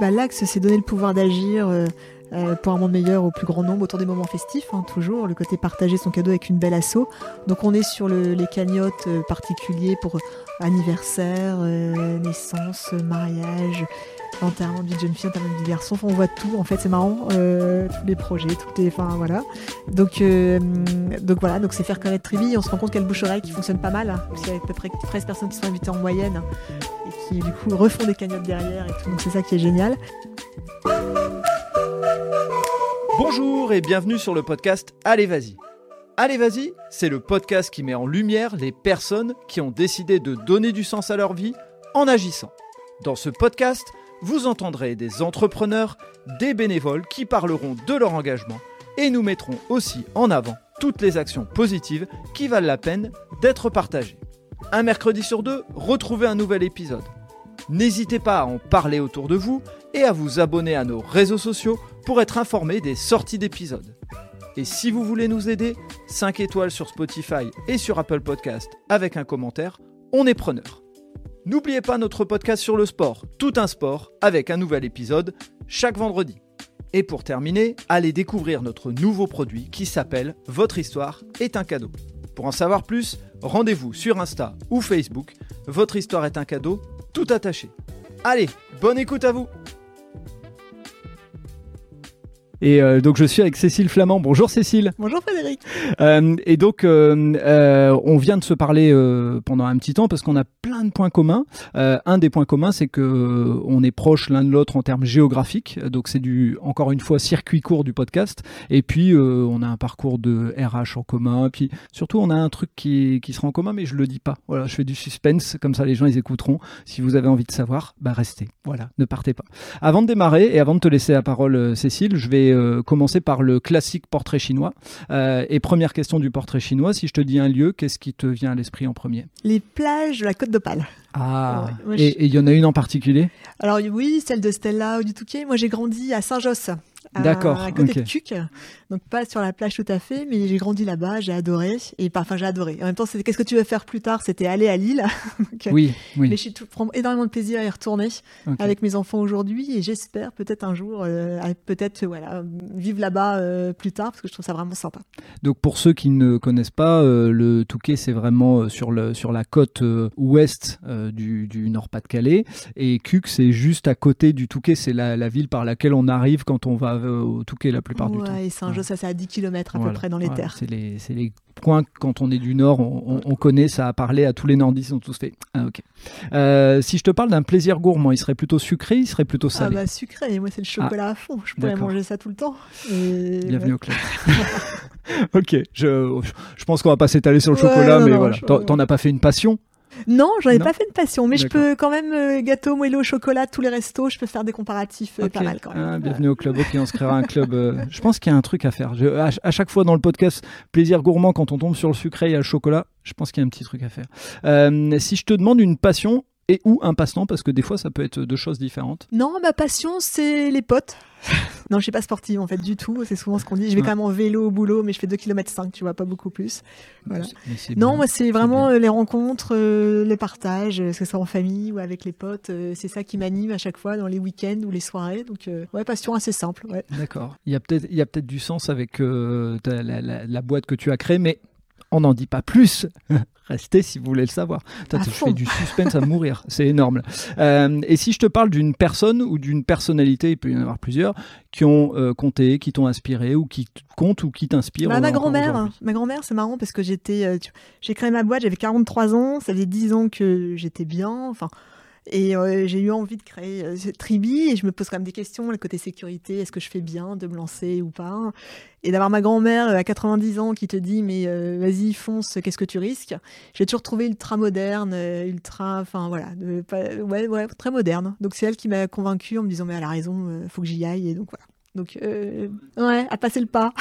bah, L'axe, c'est donner le pouvoir d'agir euh, euh, pour un monde meilleur au plus grand nombre autour des moments festifs, hein, toujours. Le côté partager son cadeau avec une belle asso. Donc on est sur le, les cagnottes euh, particuliers pour anniversaire, naissance, mariage, de vie de jeune fille, de vie de garçon. On voit tout. En fait, c'est marrant. euh, tous les projets, toutes les. Enfin, voilà. Donc, euh, donc voilà. Donc c'est faire connaître Trivi. On se rend compte qu'il y qui fonctionne pas mal. hein, parce qu'il y a à peu près 13 personnes qui sont invitées en moyenne et qui, du coup, refont des cagnottes derrière et tout. Donc c'est ça qui est génial. Bonjour et bienvenue sur le podcast Allez Vas-y. Allez Vas-y, c'est le podcast qui met en lumière les personnes qui ont décidé de donner du sens à leur vie en agissant. Dans ce podcast, vous entendrez des entrepreneurs, des bénévoles qui parleront de leur engagement et nous mettrons aussi en avant toutes les actions positives qui valent la peine d'être partagées. Un mercredi sur deux, retrouvez un nouvel épisode. N'hésitez pas à en parler autour de vous et à vous abonner à nos réseaux sociaux pour être informé des sorties d'épisodes. Et si vous voulez nous aider, 5 étoiles sur Spotify et sur Apple Podcast avec un commentaire, on est preneur. N'oubliez pas notre podcast sur le sport, tout un sport, avec un nouvel épisode chaque vendredi. Et pour terminer, allez découvrir notre nouveau produit qui s'appelle Votre histoire est un cadeau. Pour en savoir plus, rendez-vous sur Insta ou Facebook. Votre histoire est un cadeau, tout attaché. Allez, bonne écoute à vous et euh, donc je suis avec Cécile Flamand. Bonjour Cécile. Bonjour Frédéric. Euh, et donc euh, euh, on vient de se parler euh, pendant un petit temps parce qu'on a plein de points communs. Euh, un des points communs, c'est que on est proche l'un de l'autre en termes géographiques. Donc c'est du encore une fois circuit court du podcast. Et puis euh, on a un parcours de RH en commun. Puis surtout on a un truc qui, qui sera en commun, mais je le dis pas. Voilà, je fais du suspense comme ça les gens ils écouteront. Si vous avez envie de savoir, bah restez. Voilà, ne partez pas. Avant de démarrer et avant de te laisser la parole, Cécile, je vais euh, commencer par le classique portrait chinois. Euh, et première question du portrait chinois, si je te dis un lieu, qu'est-ce qui te vient à l'esprit en premier? Les plages de la Côte d'Opale. Ah, Ouais, moi, je- et et il y en a une en particulier? Alors oui, celle de Stella ou du Touquet. Moi, j'ai grandi à Saint-Josse. À- D'accord, À côté de Cuc. Donc pas sur la plage tout à fait, mais j'ai grandi là-bas, j'ai adoré. Et enfin, j'ai adoré. En même temps, qu'est-ce que tu veux faire plus tard? C'était aller à Lille. Donc, Oui, oui. Mais je prends énormément de plaisir à y retourner avec mes enfants aujourd'hui et j'espère peut-être un jour, euh, peut-être voilà, vivre là-bas euh, plus tard parce que je trouve ça vraiment sympa. Donc pour ceux qui ne connaissent pas, euh, le Touquet c'est vraiment sur, le, sur la côte ouest du, du Nord-Pas-de-Calais et Cuc c'est juste à côté du Touquet, c'est la, la ville par laquelle on arrive quand on va euh, au Touquet la plupart du temps. Et Saint-Josse, ça c'est à 10 km à Voilà, peu près dans les terres. C'est les, c'est les coins, quand on est du Nord, on, on- on connaît, ça a parlé à tous les Nordistes, ils ont tous fait. Ah, ok. Euh, si je te parle d'un plaisir gourmand, il serait plutôt sucré, il serait plutôt Ah salé. bah sucré, moi c'est le chocolat à fond, je pourrais manger ça tout le temps. Et Bienvenue ouais. au club. ok, je, je pense qu'on va pas s'étaler sur le chocolat, non, mais non, voilà. t'en as pas fait une passion? Non, j'en ai Non pas fait une passion, mais je peux quand même euh, gâteau, moelleux chocolat, tous les restos, je peux faire des comparatifs euh, pas mal quand même. Ah, bienvenue au club. Ok, on se créera un club. euh, je pense qu'il y a un truc à faire. Je- à, à chaque fois dans le podcast, plaisir gourmand, quand on tombe sur le sucré et le chocolat, je pense qu'il y a un petit truc à faire. Euh, si je te demande une passion et ou un passe-temps, parce que des fois ça peut être deux choses différentes. Non, ma passion c'est les potes. non, je suis pas sportive en fait du tout, c'est souvent ce qu'on dit. Je vais Ouais. quand même en vélo au boulot, mais je fais 2 km 5, tu vois, pas beaucoup plus. Voilà. Non, bien. moi c'est vraiment euh, les rencontres, euh, le partage, euh, que ce soit en famille ou avec les potes, euh, c'est ça qui m'anime à chaque fois dans les week-ends ou les soirées. Donc euh, ouais, passion assez simple. Ouais. D'accord. Il y a peut-être peut-être du sens avec ta- la, la- la boîte que tu as créée, mais on n'en dit pas plus. Restez si vous voulez le savoir. Fond. fais du suspense à mourir. C'est énorme. Euh, et si je te parle d'une personne ou d'une personnalité, il peut y en avoir plusieurs, qui ont euh, compté, qui t'ont inspiré ou qui te comptent ou qui t'inspirent. Bah, ma grand-mère, ma grand-mère, c'est marrant parce que j'étais, euh, j'ai créé ma boîte, j'avais 43 ans, ça faisait 10 ans que j'étais bien, enfin, et euh, j'ai eu envie de créer euh, Tribi et je me pose quand même des questions, le côté sécurité, est-ce que je fais bien de me lancer ou pas? Et d'avoir ma grand-mère euh, à 90 ans qui te dit mais euh, vas-y fonce, qu'est-ce que tu risques? J'ai toujours trouvé ultra moderne, ultra, enfin voilà, ouais, ouais, très moderne. Donc c'est elle qui m'a convaincue en me disant mais elle a raison, faut que j'y aille et donc voilà. Donc ouais, à passer le pas.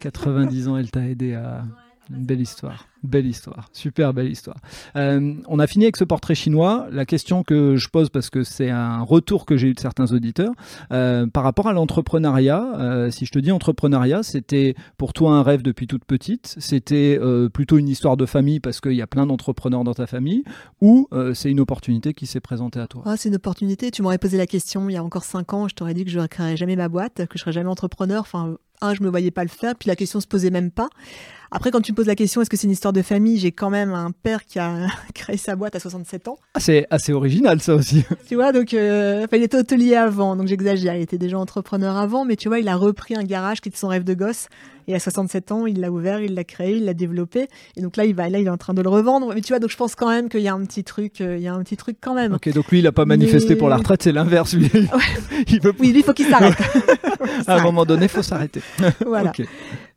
90 ans, elle t'a aidé à. Belle histoire. Belle histoire, super belle histoire. Euh, on a fini avec ce portrait chinois. La question que je pose, parce que c'est un retour que j'ai eu de certains auditeurs, euh, par rapport à l'entrepreneuriat, euh, si je te dis entrepreneuriat, c'était pour toi un rêve depuis toute petite, c'était plutôt une histoire de famille parce qu'il y a plein d'entrepreneurs dans ta famille, ou c'est une opportunité qui s'est présentée à toi? Ah, C'est une opportunité. Tu m'aurais posé la question il y a encore 5 ans, je t'aurais dit que je ne créerais jamais ma boîte, que je serais jamais entrepreneur. Enfin, un, je me voyais pas le faire, puis la question se posait même pas. Après, quand tu me poses la question, est-ce que c'est une histoire de famille J'ai quand même un père qui a créé sa boîte à 67 ans. Ah, c'est assez original, ça aussi. tu vois, donc euh, il était hôtelier avant, donc j'exagère. Il était déjà entrepreneur avant, mais tu vois, il a repris un garage qui était son rêve de gosse. Et à 67 ans, il l'a ouvert, il l'a créé, il l'a développé. Et donc là, il va, là, il est en train de le revendre. Mais tu vois, donc je pense quand même qu'il y a un petit truc, euh, il y a un petit truc quand même. Ok, donc lui, il n'a pas manifesté pour la retraite, c'est l'inverse. Lui, il veut... Oui, lui, il faut qu'il s'arrête. à un moment donné, il faut s'arrêter. voilà.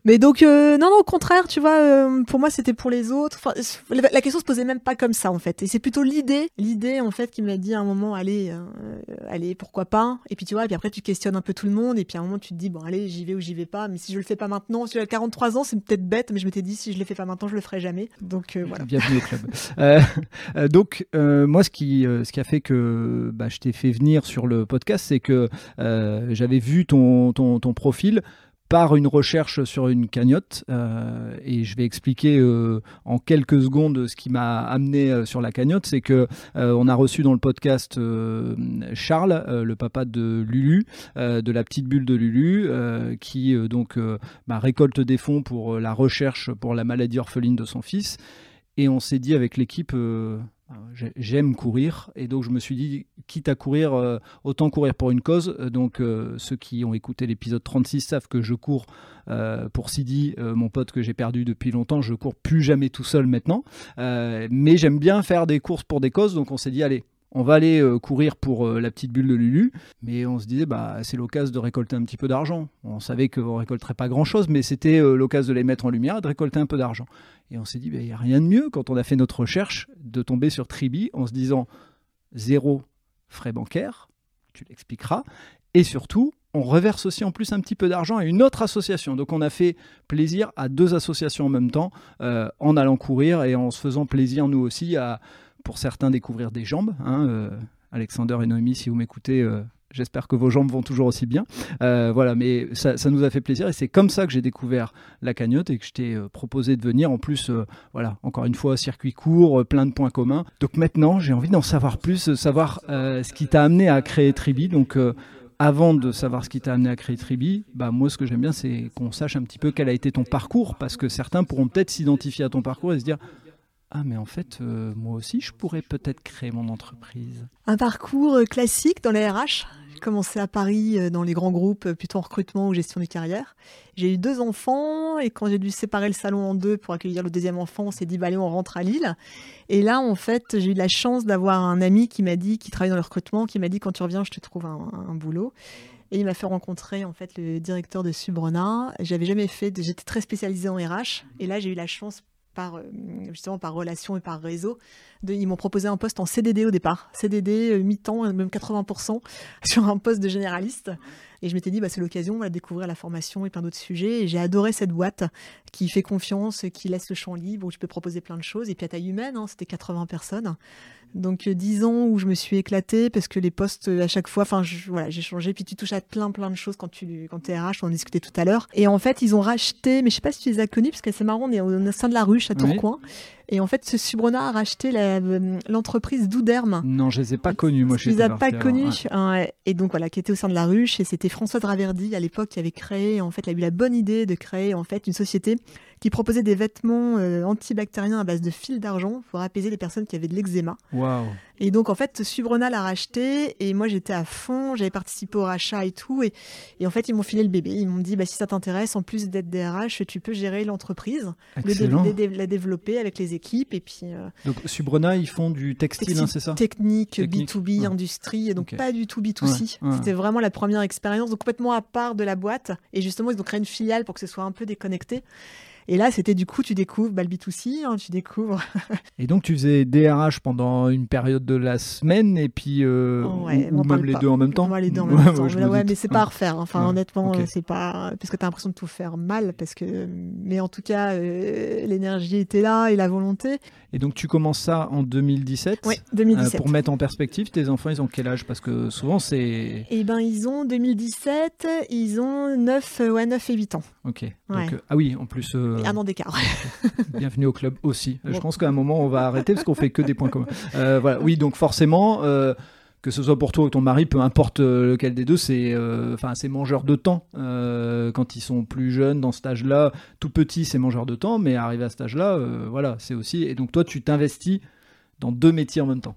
Mais donc, euh, non, non, au contraire, tu vois, euh, pour moi, c'était pour les autres. La, question se posait même pas comme ça, en fait. Et c'est plutôt l'idée, l'idée, en fait, qui m'a dit à un moment, allez, euh, allez, pourquoi pas? Et puis, tu vois, et puis après, tu questionnes un peu tout le monde. Et puis, à un moment, tu te dis, bon, allez, j'y vais ou j'y vais pas. Mais si je le fais pas maintenant, si j'ai 43 ans, c'est peut-être bête, mais je m'étais dit, si je le fais pas maintenant, je le ferai jamais. Donc, voilà. Bienvenue au club. donc, moi, ce qui, ce qui a fait que bah, je t'ai fait venir sur le podcast, c'est que j'avais vu ton, ton, ton profil par une recherche sur une cagnotte euh, et je vais expliquer euh, en quelques secondes ce qui m'a amené euh, sur la cagnotte. C'est que on a reçu dans le podcast Charles le papa de Lulu de la petite bulle de Lulu qui donc bah, récolte des fonds pour la recherche pour la maladie orpheline de son fils. Et on s'est dit avec l'équipe J'aime courir et donc je me suis dit, quitte à courir, euh, autant courir pour une cause. Donc euh, ceux qui ont écouté l'épisode 36 savent que je cours euh, pour Sidi, mon pote que j'ai perdu depuis longtemps. Je cours plus jamais tout seul maintenant, mais j'aime bien faire des courses pour des causes. Donc on s'est dit, allez, on va aller euh, courir pour euh, la petite bulle de Lulu, mais on se disait bah c'est l'occasion de récolter un petit peu d'argent. On savait qu'on récolterait pas grand chose, mais c'était euh, l'occasion de les mettre en lumière et de récolter un peu d'argent. Et on s'est dit bah, il n'y a rien de mieux quand on a fait notre recherche de tomber sur Tribi en se disant zéro frais bancaires, tu l'expliqueras, et surtout on reverse aussi en plus un petit peu d'argent à une autre association. Donc on a fait plaisir à deux associations en même temps en allant courir et en se faisant plaisir nous aussi à pour certains découvrir des jambes. Hein, euh, Alexander et Noémie, si vous m'écoutez, euh, j'espère que vos jambes vont toujours aussi bien. Euh, voilà, mais ça, nous a fait plaisir et c'est comme ça que j'ai découvert la cagnotte et que je t'ai proposé de venir. En plus, voilà, encore une fois, circuit court, plein de points communs. Donc maintenant, j'ai envie d'en savoir plus, savoir ce qui t'a amené à créer Tribi. Donc avant de savoir ce qui t'a amené à créer Tribi, bah moi ce que j'aime bien c'est qu'on sache un petit peu quel a été ton parcours parce que certains pourront peut-être s'identifier à ton parcours et se dire ah mais en fait, euh, moi aussi, je pourrais peut-être créer mon entreprise. Un parcours euh, classique dans les RH. J'ai commencé à Paris euh, dans les grands groupes, plutôt en recrutement ou gestion de carrière. J'ai eu deux enfants et quand j'ai dû séparer le salon en deux pour accueillir le deuxième enfant, on s'est dit bah allez on rentre à Lille. Et là en fait j'ai eu la chance d'avoir un ami qui m'a dit, qui travaille dans le recrutement, qui m'a dit quand tu reviens je te trouve un, boulot. Et il m'a fait rencontrer en fait le directeur de Subrona. J'avais jamais fait, j'étais très spécialisée en RH et là j'ai eu la chance par, euh, justement par relation et par réseau. ils m'ont proposé un poste en CDD au départ, CDD euh, mi-temps, même 80% sur un poste de généraliste. Et je m'étais dit, bah, c'est l'occasion de découvrir la formation et plein d'autres sujets. Et j'ai adoré cette boîte qui fait confiance, qui laisse le champ libre, où tu peux proposer plein de choses. Et puis à taille humaine, hein, c'était 80 personnes. Donc 10 euh, ans où je me suis éclatée parce que les postes à chaque fois, enfin voilà, j'ai changé. Puis tu touches à plein plein de choses quand tu quand es RH, on en discutait tout à l'heure. Et en fait, ils ont racheté, mais je sais pas si tu les as connus parce que c'est marrant, on est au sein de la ruche à Tourcoing. Et en fait, ce Subrona a racheté euh, l'entreprise Douderme. Non, je les ai pas connus. Moi, je les ai pas connus. Hein, et donc voilà, qui était au sein de la ruche. Et c'était François Raverdi à l'époque qui avait créé. En fait, il a eu la bonne idée de créer en fait une société qui proposait des vêtements euh, antibactériens à base de fil d'argent pour apaiser les personnes qui avaient de l'eczéma. Et donc en fait, Subrona l'a racheté et moi j'étais à fond, j'avais participé au rachat et tout. Et, et en fait, ils m'ont filé le bébé. Ils m'ont dit bah, si ça t'intéresse, en plus d'être DRH, tu peux gérer l'entreprise, la développer avec les équipes. Et puis, euh, donc Subrona, ils font du textile, hein, c'est ça? Technique, B2B, industrie, et donc pas du tout B2C. C'était vraiment la première expérience, donc complètement à part de la boîte. Et justement, ils ont créé une filiale pour que ce soit un peu déconnecté. Et là, c'était du coup, tu découvres B2C, hein, tu découvres. et donc, tu faisais DRH pendant une période de la semaine et puis. Euh, ou, même les deux en même temps les deux en même temps. Ouais, mais c'est pas à refaire. Enfin, honnêtement, c'est pas. Parce que tu as l'impression de tout faire mal. Parce que... Mais en tout cas, euh, l'énergie était là et la volonté. Et donc, tu commences ça en 2017 Oui, 2017. pour mettre en perspective, tes enfants, ils ont quel âge? Parce que souvent, c'est. Eh ben, ils ont 2017, ils ont 9, ouais, 9 et 8 ans. Ok. Donc, ah oui, en plus. Un an d'écart. Bienvenue au club aussi. Je pense qu'à un moment, on va arrêter parce qu'on fait que des points communs. Euh, voilà. Oui, donc forcément, euh, que ce soit pour toi ou ton mari, peu importe euh, lequel des deux, c'est enfin c'est mangeur de temps. quand ils sont plus jeunes, dans cet âge-là, tout petit, c'est mangeur de temps, mais arrivé à cet âge-là, voilà, c'est aussi. Et donc toi, tu t'investis dans deux métiers en même temps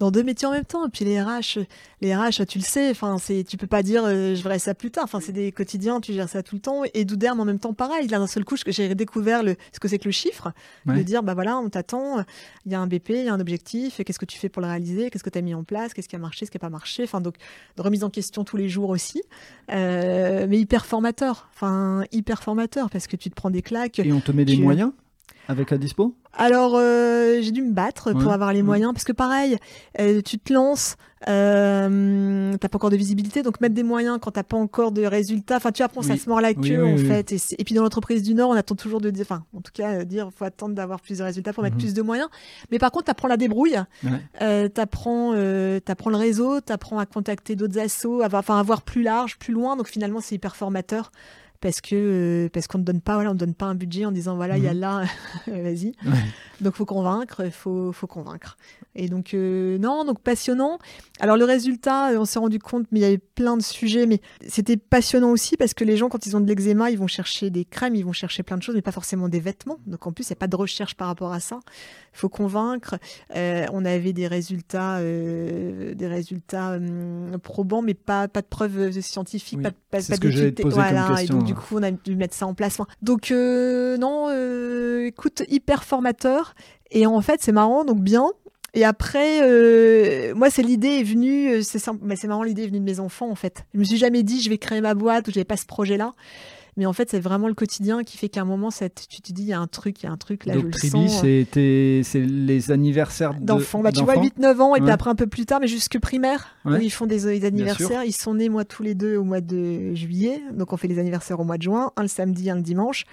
dans deux métiers en même temps. Et puis les RH, les RH, tu le sais, enfin, c'est, tu peux pas dire euh, je verrai ça plus tard. Enfin, c'est des quotidiens, tu gères ça tout le temps. Et Douderme en même temps, pareil. Là, d'un seul coup, j'ai découvert le, ce que c'est que le chiffre, de dire bah voilà, on t'attend, il y a un BP, il y a un objectif, qu'est-ce que tu fais pour le réaliser, qu'est-ce que tu as mis en place, qu'est-ce qui a marché, ce qui a pas marché. Enfin, donc de remise en question tous les jours aussi, euh, mais hyper formateur. Enfin, hyper formateur parce que tu te prends des claques. Et on te met des moyens? Avec la dispo alors, euh, j'ai dû me battre pour avoir les moyens, parce que pareil, euh, tu te lances, euh, t'as pas encore de visibilité, donc mettre des moyens quand t'as pas encore de résultats, enfin tu apprends, ça se mord la queue en fait. Et, puis dans l'entreprise du Nord, on attend toujours de dire, enfin en tout cas, dire, faut attendre d'avoir plus de résultats pour mettre mhm. plus de moyens. Mais par contre, t'apprends la débrouille, t'apprends, t'apprends le réseau, t'apprends à contacter d'autres assos, enfin à voir plus large, plus loin, donc finalement c'est hyper formateur parce que euh, parce qu'on ne donne pas voilà on donne pas un budget en disant voilà il y a mhm. là vas-y. Donc faut convaincre faut faut convaincre. Et donc euh, non donc passionnant. Alors le résultat on s'est rendu compte mais il y avait plein de sujets mais c'était passionnant aussi parce que les gens quand ils ont de l'eczéma ils vont chercher des crèmes ils vont chercher plein de choses mais pas forcément des vêtements. Donc en plus il n'y a pas de recherche par rapport à ça. Faut convaincre. Euh, on avait des résultats des résultats hum, probants mais pas pas de preuves scientifiques pas, pas, pas d'études voilà du coup, on a dû mettre ça en place. Donc, euh, non, euh, écoute, hyper formateur. Et en fait, c'est marrant, donc bien. Et après, euh, moi, c'est l'idée est venue, c'est simple, mais c'est marrant, l'idée est venue de mes enfants, en fait. Je me suis jamais dit, je vais créer ma boîte ou j'avais pas ce projet-là. Mais en fait, c'est vraiment le quotidien qui fait qu'à un moment, tu te dis, il y a un truc, il y a un truc, là, Donc, je le Tribi, sens. c'est les anniversaires d'enfants. Bah, tu vois, 8-9 ans, et puis après un peu plus tard, mais jusque primaire, où ils font des, anniversaires. Ils sont nés, moi, tous les deux au mois de juillet. Donc, on fait les anniversaires au mois de juin, un le samedi, un le dimanche.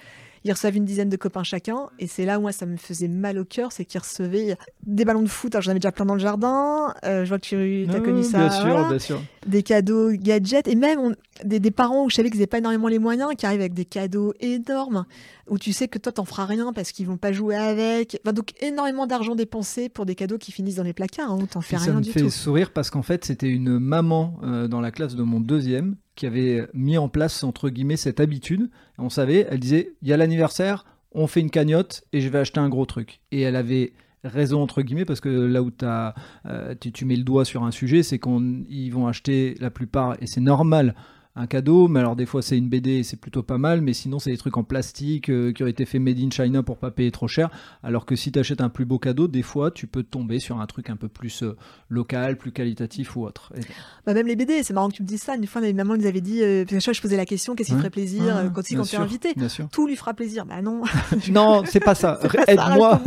Ils reçoivent une dizaine de copains chacun. Et c'est là où moi, ça me faisait mal au cœur, c'est qu'ils recevaient des ballons de foot. Alors, j'en avais déjà plein dans le jardin. Euh, je vois que tu as connu ça. Bien sûr, bien sûr. Des cadeaux gadgets. Et même des, des, parents où je savais qu'ils n'avaient pas énormément les moyens, qui arrivent avec des cadeaux énormes, où tu sais que toi, t'en feras rien parce qu'ils vont pas jouer avec. donc, énormément d'argent dépensé pour des cadeaux qui finissent dans les placards, hein, où t'en fais rien du tout. Ça me fait sourire parce qu'en fait, c'était une maman euh, dans la classe de mon deuxième qui avait mis en place, entre guillemets, cette habitude. On savait, elle disait, il y a l'anniversaire, on fait une cagnotte et je vais acheter un gros truc. Et elle avait raison entre guillemets parce que là où as, euh, tu, tu, mets le doigt sur un sujet c'est qu'ils vont acheter la plupart et c'est normal un cadeau, mais alors des fois c'est une BD c'est plutôt pas mal, mais sinon c'est des trucs en plastique euh, qui ont été faits made in China pour pas payer trop cher. Alors que si tu achètes un plus beau cadeau, des fois tu peux tomber sur un truc un peu plus euh, local, plus qualitatif ou autre. Bah même les BD, c'est marrant que tu me dises ça. Une fois, ma maman nous avait dit, euh, parce que je posais la question, qu'est-ce qui ferait plaisir quand, quand tu es invité Tout lui fera plaisir. Bah non. non, c'est pas ça. Aide-moi.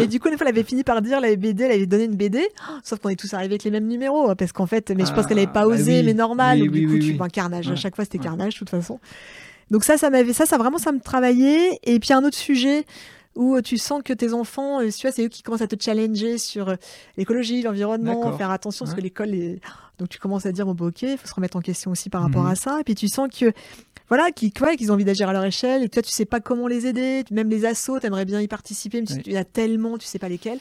et du coup, une fois, elle avait fini par dire, la BD, elle avait donné une BD, sauf qu'on est tous arrivés avec les mêmes numéros, hein, parce qu'en fait, mais je pense qu'elle n'avait pas ah, bah osé, mais normal. du coup, tu carnage. À chaque fois, c'était carnage, de toute façon. Donc ça, ça m'avait, ça, ça vraiment, ça me travaillait. Et puis un autre sujet où euh, tu sens que tes enfants, euh, tu vois, c'est eux qui commencent à te challenger sur euh, l'écologie, l'environnement, faire attention parce que l'école est... Donc tu commences à dire, bon, bah, ok, il faut se remettre en question aussi par rapport mhm. à ça. Et puis tu sens que, voilà, qu'ils qu'ils ont envie d'agir à leur échelle. Et toi, tu sais pas comment les aider. Même les assos, tu aimerais bien y participer, mais il y a tellement, tu sais pas lesquels.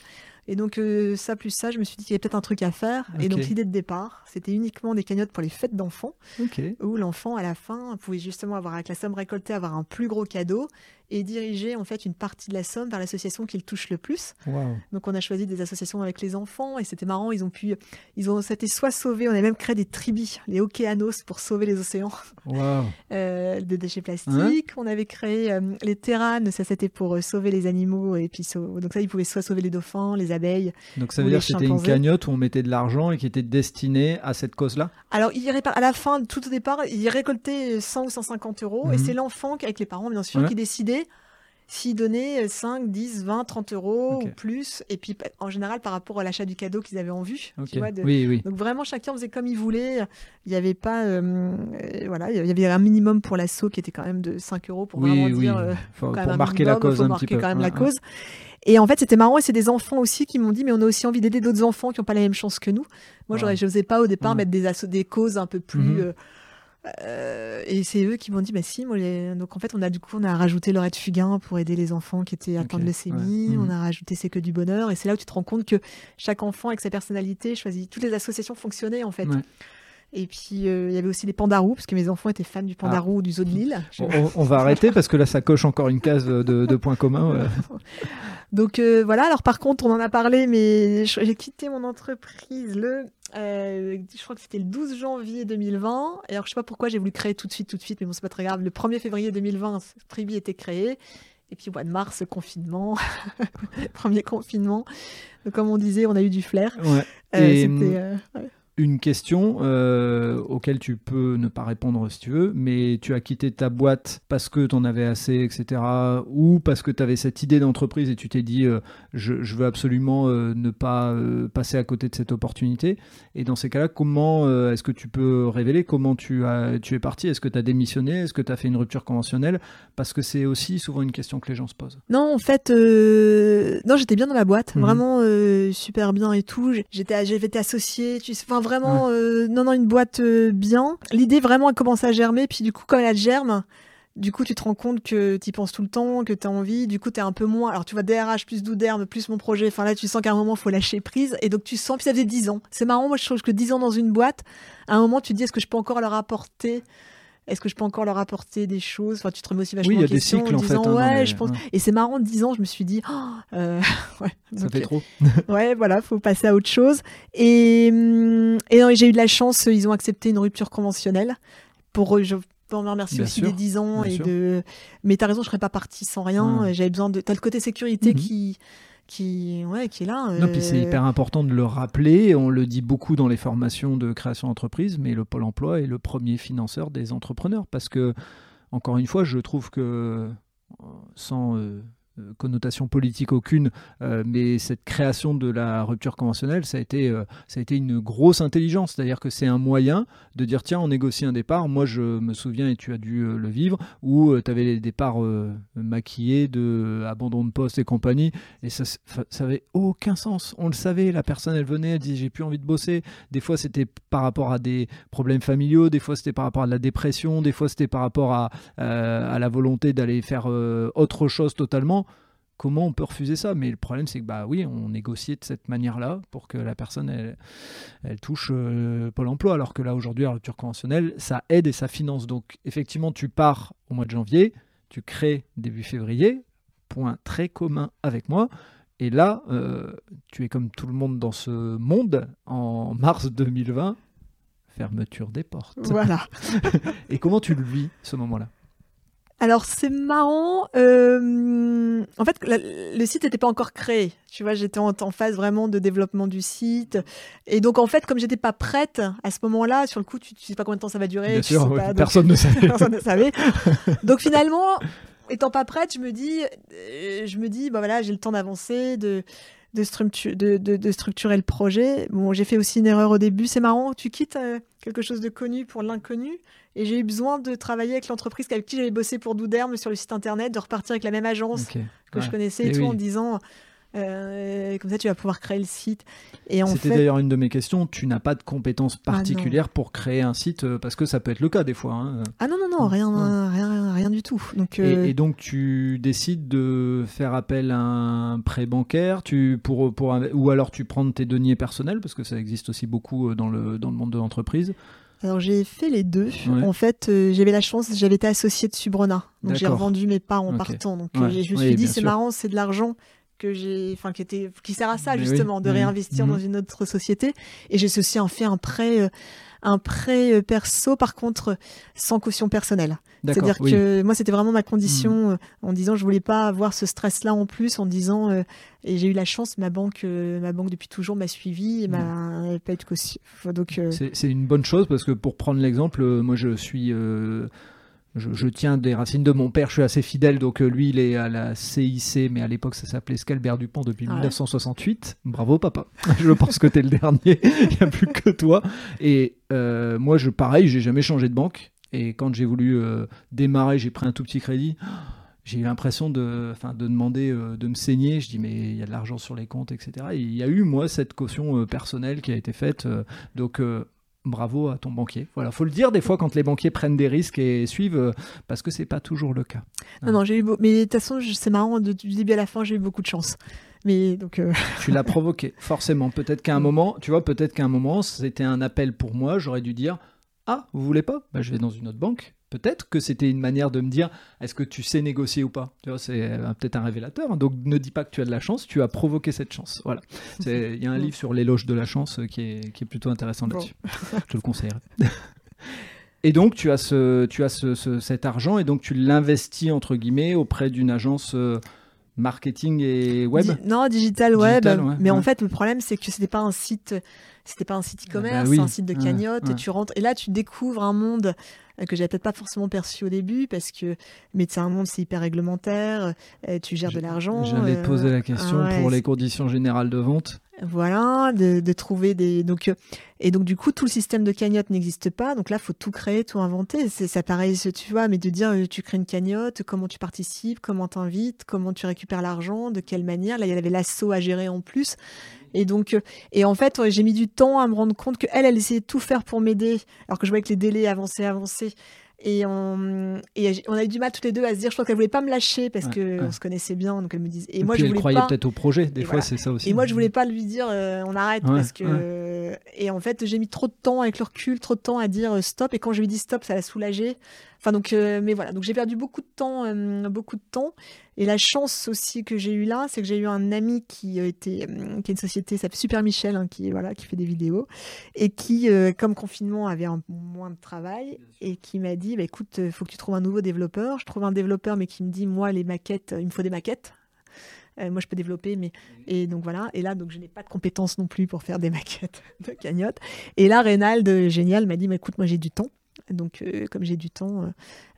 Et donc, euh, ça plus ça, je me suis dit qu'il y avait peut-être un truc à faire. Et donc, l'idée de départ, c'était uniquement des cagnottes pour les fêtes d'enfants, où l'enfant, à la fin, pouvait justement avoir, avec la somme récoltée, avoir un plus gros cadeau et diriger en fait une partie de la somme vers l'association qui le touche le plus. Donc on a choisi des associations avec les enfants et c'était marrant, ils ont pu, ils ont été soit sauvés, on a même créé des tribis, les Océanos pour sauver les océans euh, des déchets plastiques. on avait créé euh, les terranes, ça c'était pour euh, sauver les animaux et puis donc ça ils pouvaient soit sauver les dauphins, les abeilles. Donc ça veut dire que c'était une cagnotte où on mettait de l'argent et qui était destiné à cette cause-là. Alors il à la fin, tout au départ, il récoltait 100 ou 150 euros et mhm. c'est l'enfant avec les parents bien sûr qui décidait s'ils donnaient 5, 10, 20, 30 euros ou plus, et puis en général par rapport à l'achat du cadeau qu'ils avaient en vue. Ok. Tu vois, de- Oui, oui. Donc vraiment, chacun faisait comme il voulait. Il n'y avait pas, euh, euh, voilà, il y avait un minimum pour l'assaut qui était quand même de 5 euros pour oui, vraiment dire. euh, Faut- pour marquer la cause faut un marquer petit peu. quand même Ouais, la ouais. cause. Et en fait, c'était marrant. Et c'est des enfants aussi qui m'ont dit, mais on a aussi envie d'aider d'autres enfants qui n'ont pas la même chance que nous. Moi, j'aurais, Ouais. je n'osais pas au départ mettre des, des causes un peu plus. Mhm. euh, euh, et c'est eux qui m'ont dit, bah si, moi, les- donc en fait, on a du coup, on a rajouté Laurette Fugain pour aider les enfants qui étaient atteints Ok, de leucémie. ouais. Mhm. On a rajouté C'est que du bonheur. Et c'est là où tu te rends compte que chaque enfant, avec sa personnalité, choisit. Toutes les associations fonctionnaient en fait. Ouais. Et puis, euh, il y avait aussi les pandarous, parce que mes enfants étaient fans du pandarou ou du zoo de Lille. Je- On, va arrêter parce que là, ça coche encore une case de, de points communs. ouais. Donc euh, voilà, alors par contre, on en a parlé, mais j'ai quitté mon entreprise le, euh, je crois que c'était le 12 janvier 2020. Et alors je sais pas pourquoi j'ai voulu créer tout de suite, tout de suite, mais bon, c'est pas très grave. Le 1er février 2020, Tribi était créé. Et puis au mois de mars, confinement, premier confinement. Donc, comme on disait, on a eu du flair. Ouais. Euh, Et, c'était, euh, ouais. Une question euh, auquel tu peux ne pas répondre si tu veux, mais tu as quitté ta boîte parce que tu en avais assez, etc. Ou parce que tu avais cette idée d'entreprise et tu t'es dit euh, je, je veux absolument euh, ne pas euh, passer à côté de cette opportunité. Et dans ces cas-là, comment est-ce que tu peux révéler comment tu, as, tu es parti? Est-ce que tu as démissionné? Est-ce que tu as fait une rupture conventionnelle? Parce que c'est aussi souvent une question que les gens se posent. Non, en fait, non, j'étais bien dans la boîte, Mhm. vraiment super bien et tout. J'étais, j'avais été associée, tu sais, enfin vraiment, euh, non, non, une boîte euh, bien. L'idée vraiment a commencé à germer, puis du coup, quand elle germe, du coup, tu te rends compte que tu penses tout le temps, que tu as envie. Du coup, tu es un peu moins. Alors, tu vois, DRH plus Douderme plus mon projet. Enfin, là, tu sens qu'à un moment, il faut lâcher prise. Et donc, tu sens, puis ça faisait 10 ans. C'est marrant, moi, je trouve que 10 ans dans une boîte, à un moment, tu te dis, est-ce que je peux encore leur apporter est-ce que je peux encore leur apporter des choses? Enfin, tu te remets aussi vachement Oui, il y a en des cycles en fait. disant, hein, dans ouais, je pense. ouais. Et c'est marrant, 10 ans, je me suis dit, oh, euh, ouais, Ça donc, fait trop. ouais, voilà, faut passer à autre chose. Et, hum, et j'ai eu de la chance, ils ont accepté une rupture conventionnelle. Pour eux, je peux en remercier Bien aussi sûr, des 10 ans. Et sûr. de... Mais t'as raison, je serais pas partie sans rien. Ouais. J'avais besoin de. T'as le côté sécurité Mhm. qui, qui, ouais, qui est là. Non, puis c'est euh, hyper important de le rappeler. On le dit beaucoup dans les formations de création d'entreprise, mais le Pôle emploi est le premier financeur des entrepreneurs. Parce que, encore une fois, je trouve que, sans euh, connotation politique aucune, euh, mais cette création de la rupture conventionnelle, ça a été, euh, ça a été une grosse intelligence. C'est-à-dire que c'est un moyen de dire tiens, on négocie un départ. Moi, je me souviens, et tu as dû euh, le vivre, où tu avais les départs euh, maquillés de abandon de poste et compagnie. Et ça, ça avait aucun sens. On le savait, la personne, elle venait, elle disait j'ai plus envie de bosser. Des fois, c'était par rapport à des problèmes familiaux, des fois, c'était par rapport à de la dépression, des fois, c'était par rapport à, euh, la volonté d'aller faire euh, autre chose totalement. Comment on peut refuser ça Mais le problème, c'est que bah oui, on négociait de cette manière-là pour que la personne elle, elle touche euh, Pôle Emploi, alors que là aujourd'hui, la rupture conventionnelle, ça aide et ça finance. Donc effectivement, tu pars au mois de janvier, tu crées début février, point très commun avec moi. Et là, euh, tu es comme tout le monde dans ce monde en mars 2020, fermeture des portes. Voilà. Et comment tu le vis ce moment-là? Alors c'est marrant. euh, en fait, la- le site n'était pas encore créé. Tu vois, j'étais en, en phase vraiment de développement du site. Et donc en fait, comme j'étais pas prête à ce moment-là, sur le coup, tu, tu sais pas combien de temps ça va durer. Bien tu sûr, sais ouais, pas, donc- personne ne savait. Personne ne savait. Donc finalement, étant pas prête, je me dis, euh, je me dis, bah voilà, j'ai le temps d'avancer, de de, structu- de, de- de structurer le projet. Bon, j'ai fait aussi une erreur au début. C'est marrant, tu quittes euh, quelque chose de connu pour l'inconnu. Et j'ai eu besoin de travailler avec l'entreprise avec qui j'avais bossé pour Douderme sur le site internet, de repartir avec la même agence que je connaissais et Et tout oui. en disant. Euh, comme ça, tu vas pouvoir créer le site. Et C'était fait, d'ailleurs une de mes questions. Tu n'as pas de compétences Ah, particulières pour créer un site euh, parce que ça peut être le cas des fois. hein. ah non non non, rien Ouais. rien rien du tout. Donc euh, et donc tu décides de faire appel à un prêt bancaire, tu pour pour un- ou alors tu prends tes deniers personnels parce que ça existe aussi beaucoup dans le dans le monde de l'entreprise. Alors j'ai fait les deux. Ouais. En fait, euh, j'avais la chance, j'avais été associée de Subrona. Donc j'ai revendu mes parts en partant. Donc Ouais. je me suis dit c'est marrant, c'est de l'argent que j'ai enfin qui était qui sert à ça Mais oui. justement de Mhm. réinvestir dans une autre société et j'ai aussi en fait un prêt euh, un prêt euh, perso par contre sans caution personnelle. C'est-à-dire que moi c'était vraiment ma condition euh, en disant je voulais pas avoir ce stress là en plus en disant euh, et j'ai eu la chance ma banque ma banque depuis toujours m'a suivi et m'a pas eu de caution. Donc C'est une bonne chose parce que pour prendre l'exemple, moi je suis euh, je, tiens des racines de mon père, je suis assez fidèle, donc lui, il est à la CIC, mais à l'époque, ça s'appelait Scalbert Dupont depuis 1968. Bravo, papa. je pense que tu es le dernier, il n'y a plus que toi. Et moi, je, pareil, j'ai jamais changé de banque. Et quand j'ai voulu démarrer, j'ai pris un tout petit crédit j'ai eu l'impression de, de demander euh, de me saigner. Je dis, mais il y a de l'argent sur les comptes, etc. Et il y a eu, moi, cette caution euh, personnelle qui a été faite. Euh, donc, bravo à ton banquier. Voilà, faut le dire des fois quand les banquiers prennent des risques et suivent, parce que c'est pas toujours le cas. Non, non, j'ai eu, mais de toute façon, c'est marrant, du début à la fin, j'ai eu beaucoup de chance. Mais donc. Tu l'as provoqué, forcément. Peut-être qu'à un moment, tu vois, peut-être qu'à un moment, c'était un appel pour moi. J'aurais dû dire, ah, vous voulez pas? Bah, Je vais dans une autre banque. Peut-être que c'était une manière de me dire est-ce que tu sais négocier ou pas? Tu vois c'est euh, peut-être un révélateur donc ne dis pas que tu as de la chance tu as provoqué cette chance. Voilà. Il y a un livre sur l'éloge de la chance euh, qui est, qui est plutôt intéressant là-dessus. Je le conseillerais et donc tu as ce tu as ce, cet argent et donc tu l'investis entre guillemets auprès d'une agence euh, marketing et web non digital web mais en fait le problème c'est que c'était pas un site c'était pas un site ah bah e-commerce, c'est un site de cagnotte. Et tu rentres et là tu découvres un monde euh, que j'avais peut-être pas forcément perçu au début parce que mais c'est un monde c'est hyper réglementaire. Euh, tu gères de l'argent. J'allais te poser la question pour les conditions générales de vente. Voilà, de, trouver des donc euh, et donc du coup tout le système de cagnotte n'existe pas. Donc là faut tout créer, tout inventer. C'est ça pareil, tu vois, mais de dire tu crées une cagnotte, comment tu participes, comment t'invites, comment tu récupères l'argent, de quelle manière. Là il y avait l'assaut à gérer en plus. Et donc, euh, et en fait, j'ai mis du temps à me rendre compte qu'elle, elle essayait de tout faire pour m'aider, alors que je voyais que les délais avançaient, avançaient. Et on, et on a eu du mal toutes les deux à se dire, je crois qu'elle voulait pas me lâcher parce que on se connaissait bien, donc elle me disait. Et, moi, je voulais croyait peut-être au projet. Des fois, c'est ça aussi. Et moi, je voulais pas lui dire, euh, on arrête parce que. Et en fait, j'ai mis trop de temps avec le recul, trop de temps à dire euh, stop. Et quand je lui ai dit stop, ça l'a soulagé. Enfin donc, euh, mais voilà, donc j'ai perdu beaucoup de temps, euh, beaucoup de temps. Et la chance aussi que j'ai eu là, c'est que j'ai eu un ami qui était, euh, qui est une société, ça Super Michel, hein, qui voilà, qui fait des vidéos et qui, comme confinement, avait un moins de travail et qui m'a dit, bah, écoute, il faut que tu trouves un nouveau développeur. Je trouve un développeur, mais qui me dit, moi, les maquettes, il me faut des maquettes. moi, je peux développer, mais et donc voilà. Et là, donc je n'ai pas de compétences non plus pour faire des maquettes de cagnotte. Et là, Reynald, génial, m'a dit, mais écoute, moi, j'ai du temps. Donc, euh, comme j'ai du temps, euh,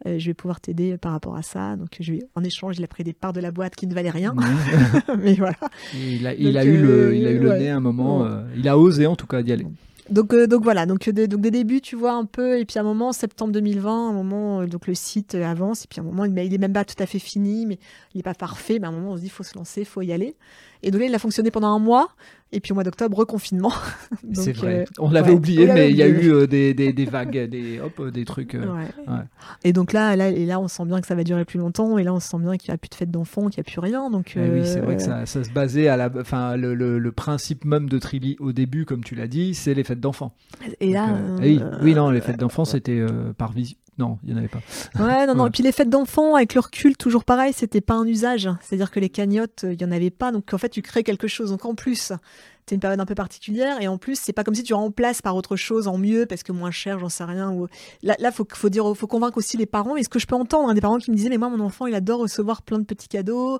euh, je vais pouvoir t'aider par rapport à ça. Donc, je en échange, il a pris des parts de la boîte qui ne valaient rien. Mais voilà. Il a, il a eu le, il a eu le nez à un moment. il a osé en tout cas d'y aller. Donc, donc voilà, donc, donc des débuts, tu vois un peu, et puis à un moment, septembre 2020, un moment, donc le site avance, et puis à un moment, il n'est même pas tout à fait fini, mais il n'est pas parfait, mais à un moment, on se dit, il faut se lancer, il faut y aller. Et donc là, il a fonctionné pendant un mois. Et puis au mois d'octobre, reconfinement. C'est vrai. Euh, on l'avait oublié, mais il y a eu euh, des, des, des, vagues, des, hop, euh, des trucs. Et donc là, là, et là, on sent bien que ça va durer plus longtemps. Et là, on sent bien qu'il n'y a plus de fête d'enfants, qu'il n'y a plus rien. Donc, eh Oui, c'est vrai que ça, ça, se basait à la. Enfin, le, le, principe même de Tribi au début, comme tu l'as dit, c'est les fêtes d'enfants. Et là. oui, oui, non, les fêtes d'enfants, c'était par vision non, il n'y en avait pas. Ouais, non, non. Et puis les fêtes d'enfants, avec le recul, toujours pareil, c'était pas un usage. C'est-à-dire que les cagnottes, il n'y en avait pas. Donc en fait, tu crées quelque chose. Donc en plus, c'est une période un peu particulière. Et en plus, c'est pas comme si tu remplaces par autre chose en mieux parce que moins cher, j'en sais rien. Ou... Là, il faut, faut, dire, faut convaincre aussi les parents. Et ce que je peux entendre, hein, des parents qui me disaient, mais moi, mon enfant, il adore recevoir plein de petits cadeaux.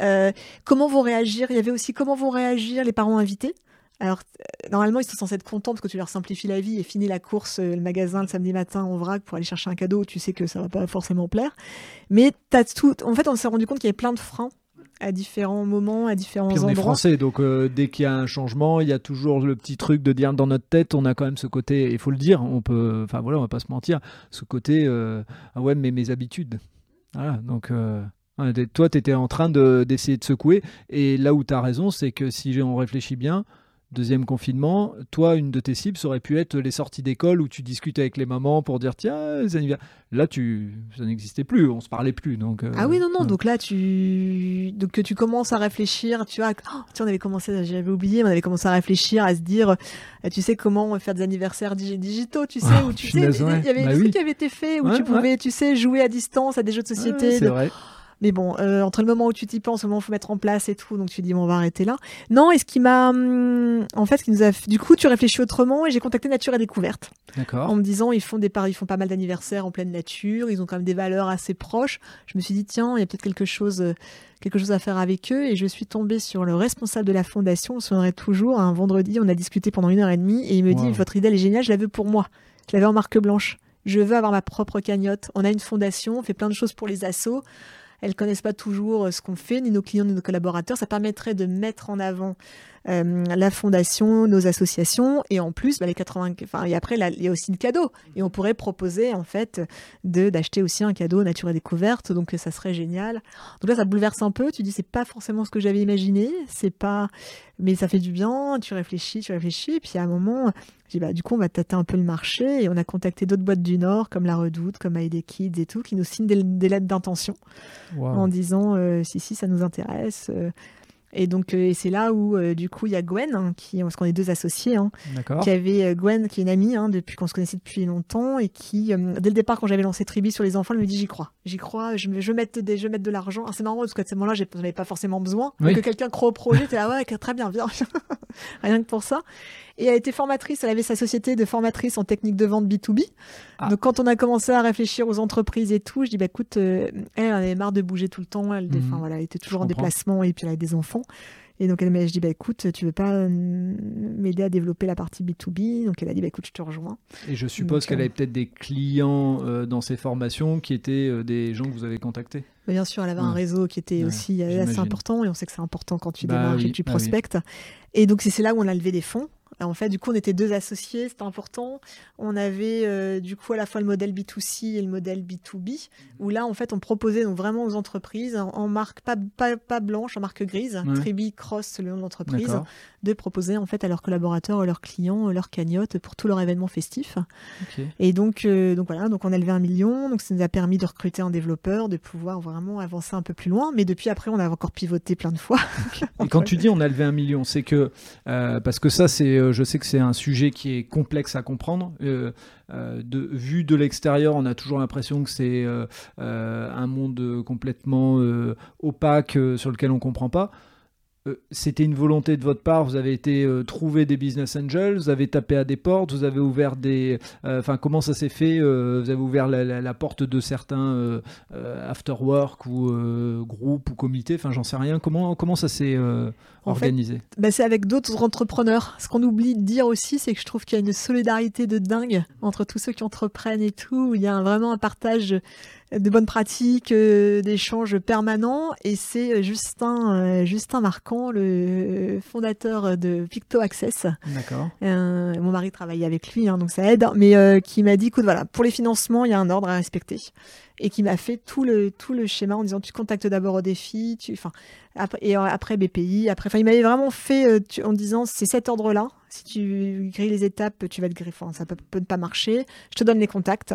Euh, comment vont réagir? Il y avait aussi comment vont réagir les parents invités? Alors, euh, normalement, ils sont censés être contents parce que tu leur simplifies la vie et finis la course, euh, le magasin le samedi matin en vrac pour aller chercher un cadeau. Tu sais que ça va pas forcément plaire. Mais as tout. En fait, on s'est rendu compte qu'il y avait plein de freins à différents moments, à différents Puis on est français, donc euh, dès qu'il y a un changement, il y a toujours le petit truc de dire dans notre tête, on a quand même ce côté, il faut le dire, on peut, enfin voilà, on va pas se mentir, ce côté, ah ouais, mais mes habitudes. Voilà, donc toi, tu étais en train d'essayer de secouer, et là où tu as raison, c'est que si on réfléchit bien, deuxième confinement, toi, une de tes cibles, ça aurait pu être les sorties d'école où tu discutes avec les mamans pour dire tiens, Là, tu, ça n'existait plus, on se parlait plus. Donc, euh, ah oui, non, non. Donc là, tu, donc tu commences à réfléchir. Tu vois, oh, on avait commencé, j'avais oublié, on avait commencé à réfléchir, à se dire, euh, tu sais comment faire des anniversaires digitaux, tu sais, où tu sais, il y avait bah des trucs qui avaient été faits où tu pouvais, tu sais, jouer à distance à des jeux de société. c'est vrai. Mais bon, euh, entre le moment où tu t'y penses, le moment où il faut mettre en place et tout, donc tu dis, bon, on va arrêter là. Non, et ce qui m'a. Hum, en fait, ce qui nous a. Du coup, tu réfléchis autrement et j'ai contacté Nature et Découverte. D'accord. En me disant, ils font, des ils font pas mal d'anniversaires en pleine nature, ils ont quand même des valeurs assez proches. Je me suis dit, tiens, il y a peut-être quelque chose. Euh, quelque chose à faire avec eux et je suis tombée sur le responsable de la fondation, on se toujours, un vendredi, on a discuté pendant une heure et demie et il me dit, votre idée elle est géniale, je la veux pour moi. Je l'avais en marque blanche. je veux avoir ma propre cagnotte. On a une fondation, on fait plein de choses pour les assos. Elles connaissent pas toujours ce qu'on fait, ni nos clients, ni nos collaborateurs. Ça permettrait de mettre en avant euh, la fondation, nos associations, et en plus, bah, les 80, enfin, et après, il y a aussi le cadeau. Et on pourrait proposer, en fait, de d'acheter aussi un cadeau nature et découverte, donc ça serait génial. Donc là, ça bouleverse un peu. Tu dis, c'est pas forcément ce que j'avais imaginé, c'est pas, mais ça fait du bien. Tu réfléchis, tu réfléchis, puis à un moment, je dis, bah, du coup, on va tâter un peu le marché, et on a contacté d'autres boîtes du Nord, comme La Redoute, comme ID Kids et tout, qui nous signent des, lettres d'intention en disant, euh, si, si, ça nous intéresse. Euh, et donc, euh, c'est là où, euh, du coup, il y a Gwen, hein, qui, parce qu'on est deux associés, hein, qui avait euh, Gwen, qui est une amie, hein, depuis qu'on se connaissait depuis longtemps, et qui, dès le départ, quand j'avais lancé Tribi sur les enfants, elle me dit J'y crois, j'y crois, je, je, vais mettre des, je vais mettre de l'argent. C'est marrant, parce qu'à ce moment-là, j'en avais pas forcément besoin. Que quelqu'un croit au projet, tu là, ouais, très bien, viens. Rien que pour ça. Et elle était formatrice, elle avait sa société de formatrice en technique de vente B2B. Ah. Donc quand on a commencé à réfléchir aux entreprises et tout, je dis bah écoute, elle, elle avait marre de bouger tout le temps, elle, mmh. voilà, elle était toujours en déplacement et puis elle avait des enfants. Et donc, elle m'a dit, bah, écoute, tu veux pas euh, m'aider à développer la partie B2B Donc, elle a dit, bah, écoute, je te rejoins. Et je suppose qu'elle euh, avait peut-être des clients euh, dans ces formations qui étaient des gens que vous avez contactés? Bien sûr, elle avait un réseau qui était aussi assez important. Et on sait que c'est important quand tu bah démarres et que tu bah prospectes. Et donc, c'est là où on a levé des fonds. En fait, du coup, on était deux associés, c'était important. On avait euh, du coup à la fois le modèle B2C et le modèle B2B, où là, en fait, on proposait donc vraiment aux entreprises en, marque pas, pas, blanche, en marque grise, Tribi Cross, le nom de l'entreprise, de proposer en fait à leurs collaborateurs, leurs clients, leur cagnotte pour tous leurs événements festifs. Et donc, euh, donc voilà, donc on a levé un million, donc ça nous a permis de recruter un développeur, de pouvoir vraiment avancer un peu plus loin. Mais depuis après, on a encore pivoté plein de fois. Et quand tu dis on a levé un million, c'est que euh, parce que ça, c'est euh, je sais que c'est un sujet qui est complexe à comprendre. Euh, de, vu de l'extérieur, on a toujours l'impression que c'est un monde complètement opaque sur lequel on ne comprend pas. Euh, c'était une volonté de votre part, vous avez été euh, trouver des business angels, vous avez tapé à des portes, vous avez ouvert des... Euh, enfin, comment ça s'est fait Vous avez ouvert la, porte de certains after work ou groupes ou comités, enfin j'en sais rien. Comment, comment ça s'est organisé? bah, C'est avec d'autres entrepreneurs. Ce qu'on oublie de dire aussi, c'est que je trouve qu'il y a une solidarité de dingue entre tous ceux qui entreprennent et tout. Il y a vraiment un partage de bonnes pratiques, euh, d'échanges permanents. Et c'est euh, Justin, euh, Justin Marquand, le fondateur de Picto Access. D'accord. mon mari travaille avec lui, hein, donc ça aide. Mais qui m'a dit, écoute, voilà, pour les financements, il y a un ordre à respecter. Et qui m'a fait tout le, tout le schéma en disant, tu contactes d'abord au défi, tu, enfin, et après BPI, après, enfin, il m'avait vraiment fait en disant, c'est cet ordre-là. Si tu grilles les étapes, tu vas te. Enfin, ça peut, peut pas marcher. Je te donne les contacts.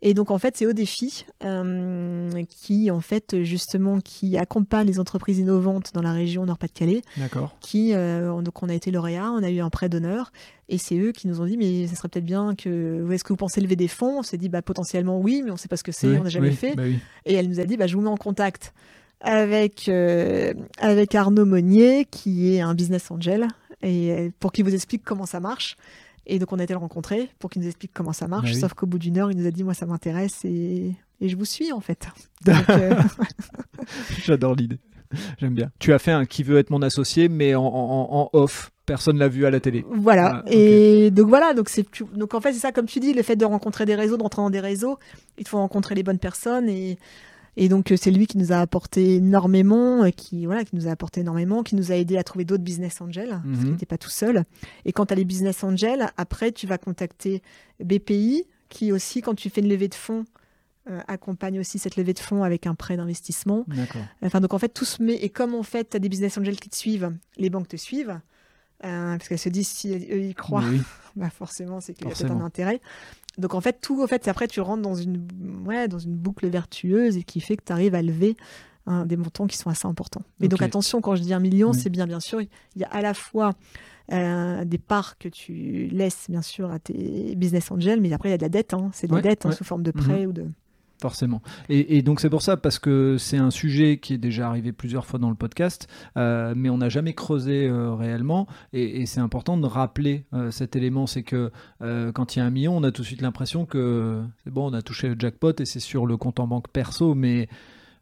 Et donc en fait, c'est Odéfi euh, qui en fait justement qui accompagne les entreprises innovantes dans la région Nord-Pas-de-Calais. D'accord. Qui euh, donc on a été lauréat, on a eu un prêt d'honneur et c'est eux qui nous ont dit mais ça serait peut-être bien que est-ce que vous pensez lever des fonds? On s'est dit bah potentiellement oui, mais on sait pas ce que c'est, on n'a jamais fait. Bah et elle nous a dit bah je vous mets en contact avec euh, avec Arnaud Monnier qui est un business angel et pour qu'il vous explique comment ça marche. Et donc on a été le rencontrer pour qu'il nous explique comment ça marche. Bah sauf qu'au bout d'une heure, il nous a dit moi ça m'intéresse et... et, je vous suis en fait. Euh, J'adore l'idée. J'aime bien. Tu as fait un qui veut être mon associé, mais en, en, off. Personne l'a vu à la télé. Voilà. Ah, et donc voilà. Donc c'est donc en fait c'est ça comme tu dis, le fait de rencontrer des réseaux, d'entrer dans des réseaux, il faut rencontrer les bonnes personnes et et donc, euh, c'est lui qui nous a apporté énormément, euh, qui, voilà, qui nous a apporté énormément, qui nous a aidé à trouver d'autres business angels, parce qu'il n'était mhm. pas tout seul. Et quand tu as les business angels, après, tu vas contacter BPI, qui aussi, quand tu fais une levée de fonds, euh, accompagne aussi cette levée de fonds avec un prêt d'investissement. Enfin, donc en fait, tout se met. Et comme en fait, tu as des business angels qui te suivent, les banques te suivent. parce qu'elles se disent si eux y croient, bah forcément c'est qu'il y a peut-être un intérêt. Donc en fait, tout, en fait, après, tu rentres dans une, ouais, dans une boucle vertueuse et qui fait que tu arrives à lever hein, des montants qui sont assez importants. Mais donc attention, quand je dis un million, c'est bien, bien sûr, il y a à la fois euh, des parts que tu laisses, bien sûr, à tes business angels, mais après, il y a de la dette. Hein. c'est de la dette hein, sous forme de prêt mhm. ou de. Forcément. Et, donc c'est pour ça, parce que c'est un sujet qui est déjà arrivé plusieurs fois dans le podcast, euh, mais on n'a jamais creusé euh, réellement. Et, c'est important de rappeler euh, cet élément, c'est que quand il y a un million, on a tout de suite l'impression que c'est bon, on a touché le jackpot et c'est sur le compte en banque perso, mais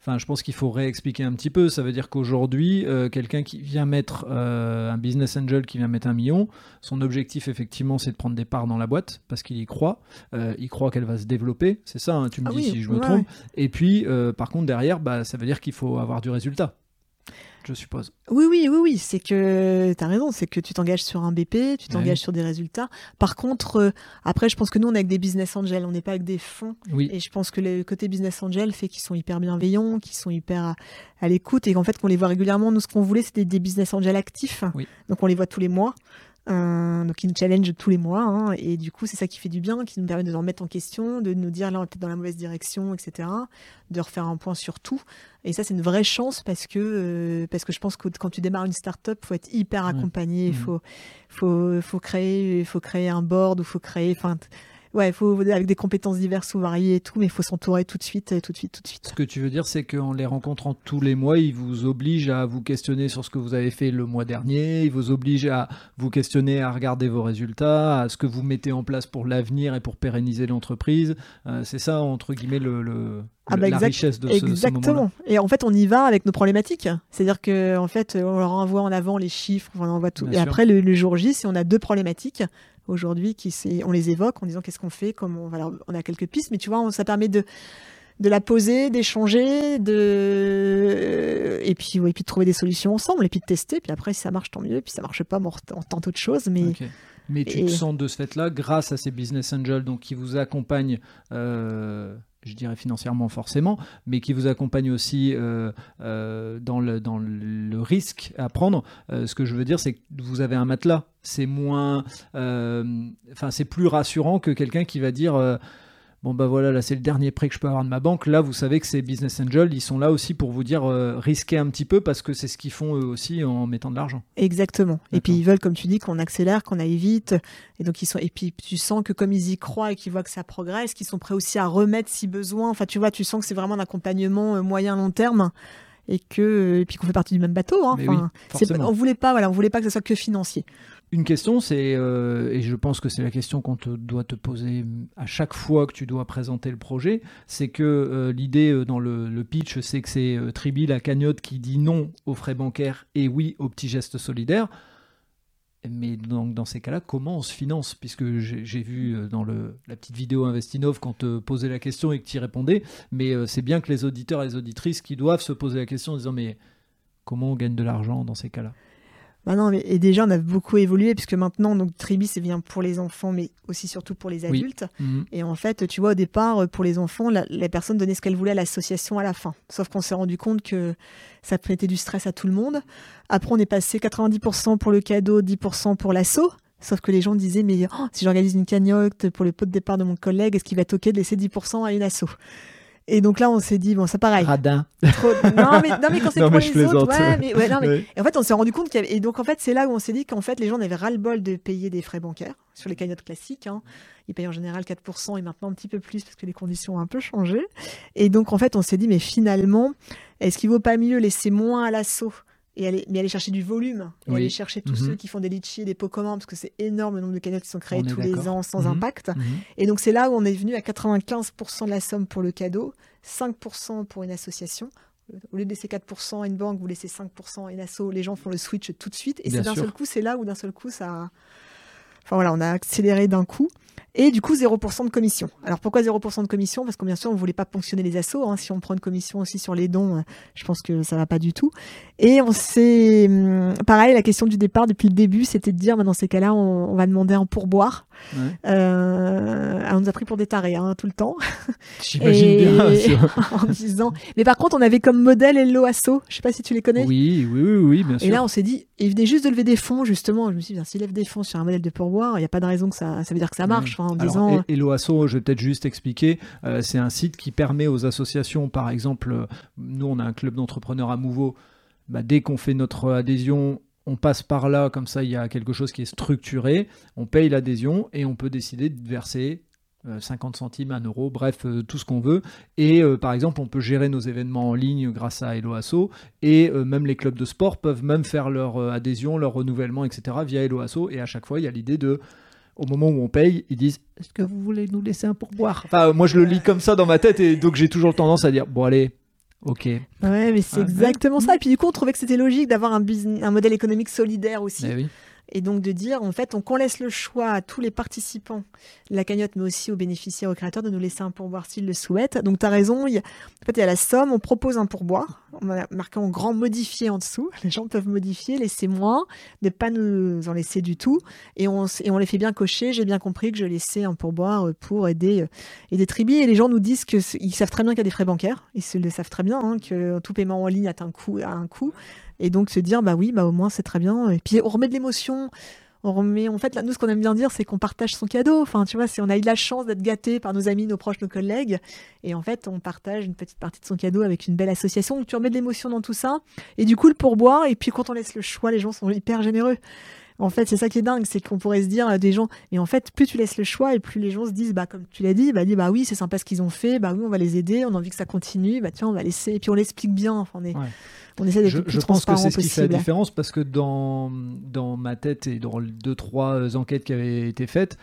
Enfin, je pense qu'il faut réexpliquer un petit peu. Ça veut dire qu'aujourd'hui, euh, quelqu'un qui vient mettre euh, un business angel qui vient mettre un million, son objectif effectivement, c'est de prendre des parts dans la boîte parce qu'il y croit. Euh, il croit qu'elle va se développer. C'est ça. hein, tu me Ah dis oui, si je me ouais, trompe. Et puis, par contre, derrière, bah, ça veut dire qu'il faut avoir du résultat. Je suppose. Oui, oui, oui, oui, c'est que tu as raison, c'est que tu t'engages sur un BP, tu t'engages sur des résultats. Par contre, euh, après, je pense que nous, on est avec des business angels, on n'est pas avec des fonds. Oui. Et je pense que le côté business angel fait qu'ils sont hyper bienveillants, qu'ils sont hyper à, à l'écoute et qu'en fait, qu'on les voit régulièrement. Nous, ce qu'on voulait, c'était des business angels actifs. Oui. Donc, on les voit tous les mois. Euh, donc, ils nous challenge tous les mois. hein. et du coup, c'est ça qui fait du bien, qui nous permet de nous remettre en question, de nous dire là, on est peut-être dans la mauvaise direction, etc. De refaire un point sur tout. Et ça, c'est une vraie chance parce que, euh, parce que je pense que quand tu démarres une start-up, faut être hyper accompagné. Il Mhm. faut, faut, faut, créer, faut créer un board ou faut créer. Enfin, ouais, faut, avec des compétences diverses ou variées et tout, mais il faut s'entourer tout de suite, tout de suite, tout de suite. Ce que tu veux dire, c'est qu'en les rencontrant tous les mois, ils vous obligent à vous questionner sur ce que vous avez fait le mois dernier, ils vous obligent à vous questionner, à regarder vos résultats, à ce que vous mettez en place pour l'avenir et pour pérenniser l'entreprise. Euh, c'est ça, entre guillemets, le, le- Ah bah la exact- richesse de ce. Exactement. et en fait, on y va avec nos problématiques. C'est-à-dire que en fait, on leur envoie en avant les chiffres, on envoie tout. Bien et sûr. après, le, le jour J, si on a deux problématiques aujourd'hui, qui on les évoque en disant qu'est-ce qu'on fait, comment on, a quelques pistes, mais tu vois, on- ça permet de de la poser, d'échanger, de et puis ouais, et puis de trouver des solutions ensemble, et puis de tester. Puis après, si ça marche, tant mieux. Puis si ça marche pas, on tente autre chose. Mais. Mais tu Et- te sens de ce fait-là, grâce à ces business angels donc, qui vous accompagnent, euh, je dirais financièrement forcément, mais qui vous accompagnent aussi euh, euh, dans, le, risque à prendre. Euh, ce que je veux dire, c'est que vous avez un matelas. C'est moins. Enfin, c'est plus rassurant que quelqu'un qui va dire. Bon bah voilà, là c'est le dernier prêt que je peux avoir de ma banque. Là, vous savez que ces business angels, ils sont là aussi pour vous dire euh, risquer un petit peu parce que c'est ce qu'ils font eux aussi en mettant de l'argent. Exactement. Et puis ils veulent, comme tu dis, qu'on accélère, qu'on aille vite. Et donc ils sont. Et puis tu sens que comme ils y croient et qu'ils voient que ça progresse, qu'ils sont prêts aussi à remettre si besoin. Enfin, tu vois, tu sens que c'est vraiment un accompagnement euh, moyen long terme et que et puis qu'on fait partie du même bateau. Hein. Oui, on voulait pas, voilà, on voulait pas que ce soit que financier. Une question, c'est, euh, et je pense que c'est la question qu'on te doit te poser à chaque fois que tu dois présenter le projet, c'est que euh, l'idée euh, dans le, le pitch, c'est que c'est euh, Tribi, la cagnotte, qui dit non aux frais bancaires et oui aux petits gestes solidaires. Mais donc, dans ces cas-là, comment on se finance? Puisque j'ai vu euh, dans le, la petite vidéo Investinov quand te posais la question et que tu y répondais, mais euh, c'est bien que les auditeurs et les auditrices qui doivent se poser la question en disant mais comment on gagne de l'argent dans ces cas-là? Bah non, mais, et déjà on a beaucoup évolué puisque maintenant donc Tribi c'est bien pour les enfants, mais aussi surtout pour les Oui. adultes. Mhm. Et en fait, tu vois, au départ, euh, pour les enfants, la, la personne donnait ce qu'elle voulait à l'association à la fin. Sauf qu'on s'est rendu compte que ça mettait du stress à tout le monde. Après, on est passé 90% pour le cadeau, 10% pour l'assaut. Sauf que les gens disaient, mais oh, si j'organise une cagnotte pour le pot de départ de mon collègue, est-ce qu'il va être OK de laisser 10% à une asso? Et donc là, on s'est dit, bon, c'est pareil. Radin. Trop- Non, mais, non, mais quand c'est pour les autres, ouais, mais, ouais, non, mais- Ouais. en fait, on s'est rendu compte qu'il y avait... Et donc, en fait, c'est là où on s'est dit qu'en fait, les gens avaient ras-le-bol de payer des frais bancaires sur les cagnottes classiques. hein. Ils payent en général 4% et maintenant un petit peu plus parce que les conditions ont un peu changé. Et donc, en fait, on s'est dit, mais finalement, est-ce qu'il vaut pas mieux laisser moins à l'assaut et aller, mais aller chercher du volume et Oui. aller chercher tous Mhm. ceux qui font des litchis des pots communs parce que c'est énorme le nombre de cagnottes qui sont créées tous les ans sans Mhm. impact. Mhm. Et donc c'est là où on est venu à 95% de la somme pour le cadeau, 5% pour une association. Au lieu de laisser 4% à une banque, vous laissez 5% à une asso, les gens font le switch tout de suite. Et c'est d'un seul coup, c'est là où d'un seul coup, ça... Enfin voilà, on a accéléré d'un coup. Et du coup, 0% de commission. Alors pourquoi 0% de commission? Parce que bien sûr, on ne voulait pas ponctionner les assos. hein. Si on prend une commission aussi sur les dons, je pense que ça va pas du tout. Et on s'est... hum, Pareil, la question du départ, depuis le début, c'était de dire, bah, dans ces cas-là, on va demander un pourboire. Ouais. Euh, on nous a pris pour des tarés hein, tout le temps. J'imagine bien. en disant. Mais par contre, on avait comme modèle Hello Asso. Je sais pas si tu les connais. Oui, oui, oui, oui, bien sûr. Et là, on s'est dit, ils venaient juste de lever des fonds, justement. Je me suis dit, bien, s'ils lèvent des fonds sur un modèle de pourboire, il n'y a pas de raison que ça, ça veut dire que ça marche. enfin, en Alors, disant, Hello Asso, je vais peut-être juste expliquer, euh, c'est un site qui permet aux associations, par exemple, euh, nous on a un club d'entrepreneurs à Mouveau, bah, dès qu'on fait notre adhésion, on passe par là, comme ça il y a quelque chose qui est structuré, on paye l'adhésion et on peut décider de verser euh, 50 centimes, 1 euro, bref, euh, tout ce qu'on veut. Et euh, par exemple, on peut gérer nos événements en ligne grâce à Hello Asso. Et euh, même les clubs de sport peuvent même faire leur euh, adhésion, leur renouvellement, etc. via Hello Asso. Et à chaque fois, il y a l'idée de au moment où on paye, ils disent Est-ce que vous voulez nous laisser un pourboire? Enfin, euh, moi je le lis comme ça dans ma tête et donc j'ai toujours tendance à dire Bon, allez, Ok. Ouais, mais c'est Ouais. exactement ça. Et puis du coup, on trouvait que c'était logique d'avoir un, business- un modèle économique solidaire aussi. Eh oui. Et donc de dire, en fait, on, qu'on laisse le choix à tous les participants la cagnotte, mais aussi aux bénéficiaires, aux créateurs, de nous laisser un pourboire s'ils le souhaitent. Donc tu as raison, il y a, en fait, il y a la somme, on propose un pourboire, on a marqué en grand modifié en dessous. Les gens peuvent modifier, laisser moins, ne pas nous en laisser du tout. Et on, les fait bien cocher. J'ai bien compris que je laissais un pourboire pour aider, euh, aider Tribi. Et les gens nous disent qu'ils savent très bien qu'il y a des frais bancaires. Ils se le savent très bien, hein, que tout paiement en ligne. A un coût. Et donc se dire, bah oui, bah au moins c'est très bien. Et puis on remet de l'émotion. On remet, en fait, nous, ce qu'on aime bien dire, c'est qu'on partage son cadeau. Enfin, tu vois, si on a eu la chance d'être gâté par nos amis, nos proches, nos collègues, et en fait, on partage une petite partie de son cadeau avec une belle association. Donc, tu remets de l'émotion dans tout ça. Et du coup, le pourboire, et puis quand on laisse le choix, les gens sont hyper généreux. En fait, c'est ça qui est dingue, c'est qu'on pourrait se dire à des gens, et en fait, plus tu laisses le choix, et plus les gens se disent, bah, comme tu l'as dit, bah, bah oui, c'est sympa ce qu'ils ont fait, bah oui, on va les aider, on a envie que ça continue, bah tiens, on va laisser, et puis on l'explique bien, enfin, on, est, Ouais. on essaie d'être Je, le plus je pense que c'est ce qui fait la différence parce que dans, dans ma tête et dans les deux, trois euh, enquêtes qui avaient été faites,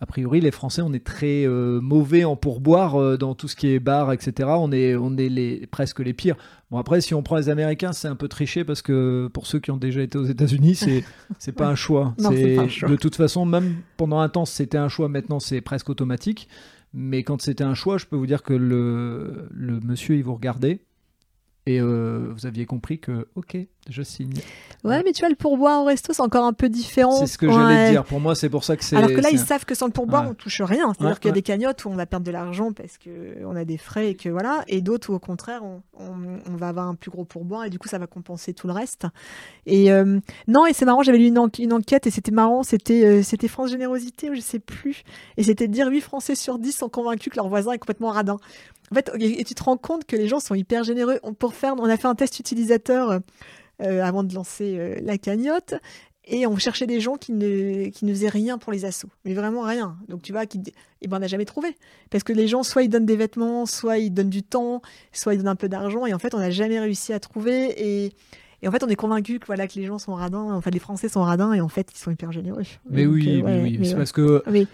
a priori, les Français, on est très euh, mauvais en pourboire euh, dans tout ce qui est bar, etc. On est, on est les, presque les pires. Bon, après, si on prend les Américains, c'est un peu triché parce que pour ceux qui ont déjà été aux États-Unis, c'est, c'est pas un choix. Non, c'est pas un choix. De toute façon, même pendant un temps, c'était un choix. Maintenant, c'est presque automatique. Mais quand c'était un choix, je peux vous dire que le, le monsieur, il vous regardait. Et euh, vous aviez compris que, ok, je signe. Ouais, mais tu vois, le pourboire au resto, c'est encore un peu différent. C'est ce que j'allais dire. Pour moi, c'est pour ça que c'est. Alors que là, ils savent que sans le pourboire, Ouais. on touche rien. C'est-à-dire Ouais, qu'il y a des cagnottes où on va perdre de l'argent parce que on a des frais et que voilà, et d'autres où au contraire, on, on- on va avoir un plus gros pourboire et du coup, ça va compenser tout le reste. Et euh, non, et c'est marrant, j'avais lu une, en- une enquête et c'était marrant, c'était euh, c'était France Générosité ou je sais plus, et c'était de dire 8 Français sur 10 sont convaincus que leur voisin est complètement radin. En fait, et, et tu te rends compte que les gens sont hyper généreux. On, pour faire, on a fait un test utilisateur euh, avant de lancer euh, la cagnotte. Et on cherchait des gens qui ne, qui ne faisaient rien pour les assos. Mais vraiment rien. Donc tu vois, qui, eh ben, on n'a jamais trouvé. Parce que les gens, soit ils donnent des vêtements, soit ils donnent du temps, soit ils donnent un peu d'argent. Et en fait, on n'a jamais réussi à trouver. Et, et en fait, on est convaincu que, voilà, que les gens sont radins. Enfin, les Français sont radins. Et en fait, ils sont hyper généreux. Mais Donc, oui, euh, oui, ouais, oui. C'est ouais. parce que. Oui.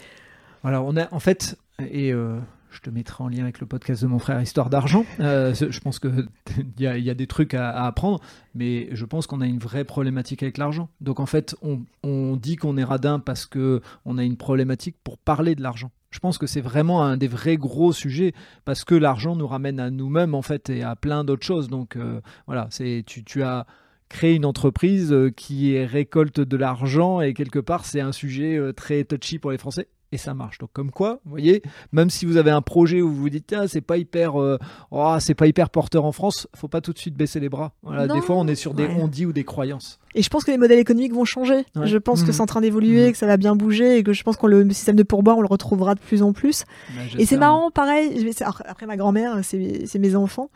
Voilà, on a. En fait. Et. euh, je te mettrai en lien avec le podcast de mon frère Histoire d'argent. Euh, je pense qu'il y, a- y a des trucs à, apprendre, mais je pense qu'on a une vraie problématique avec l'argent. Donc en fait, on, dit qu'on est radin parce que on a une problématique pour parler de l'argent. Je pense que c'est vraiment un des vrais gros sujets parce que l'argent nous ramène à nous-mêmes en fait et à plein d'autres choses. Donc euh, voilà, c'est tu, as créé une entreprise euh, qui récolte de l'argent et quelque part c'est un sujet très touchy pour les Français et ça marche. Donc comme quoi, vous voyez, même si vous avez un projet où vous vous dites ah, c'est pas hyper euh, oh, c'est pas hyper porteur en France, faut pas tout de suite baisser les bras. Voilà, Non. des fois on est sur des Ouais. on-dit ou des croyances. Et je pense que les modèles économiques vont changer. Ouais. Je pense que Mhm. c'est en train d'évoluer, Mhm. que ça va bien bouger et que je pense que le système de pourboire, on le retrouvera de plus en plus. Bah, Et c'est j'espère. marrant, pareil. Après ma grand-mère, c'est mes enfants.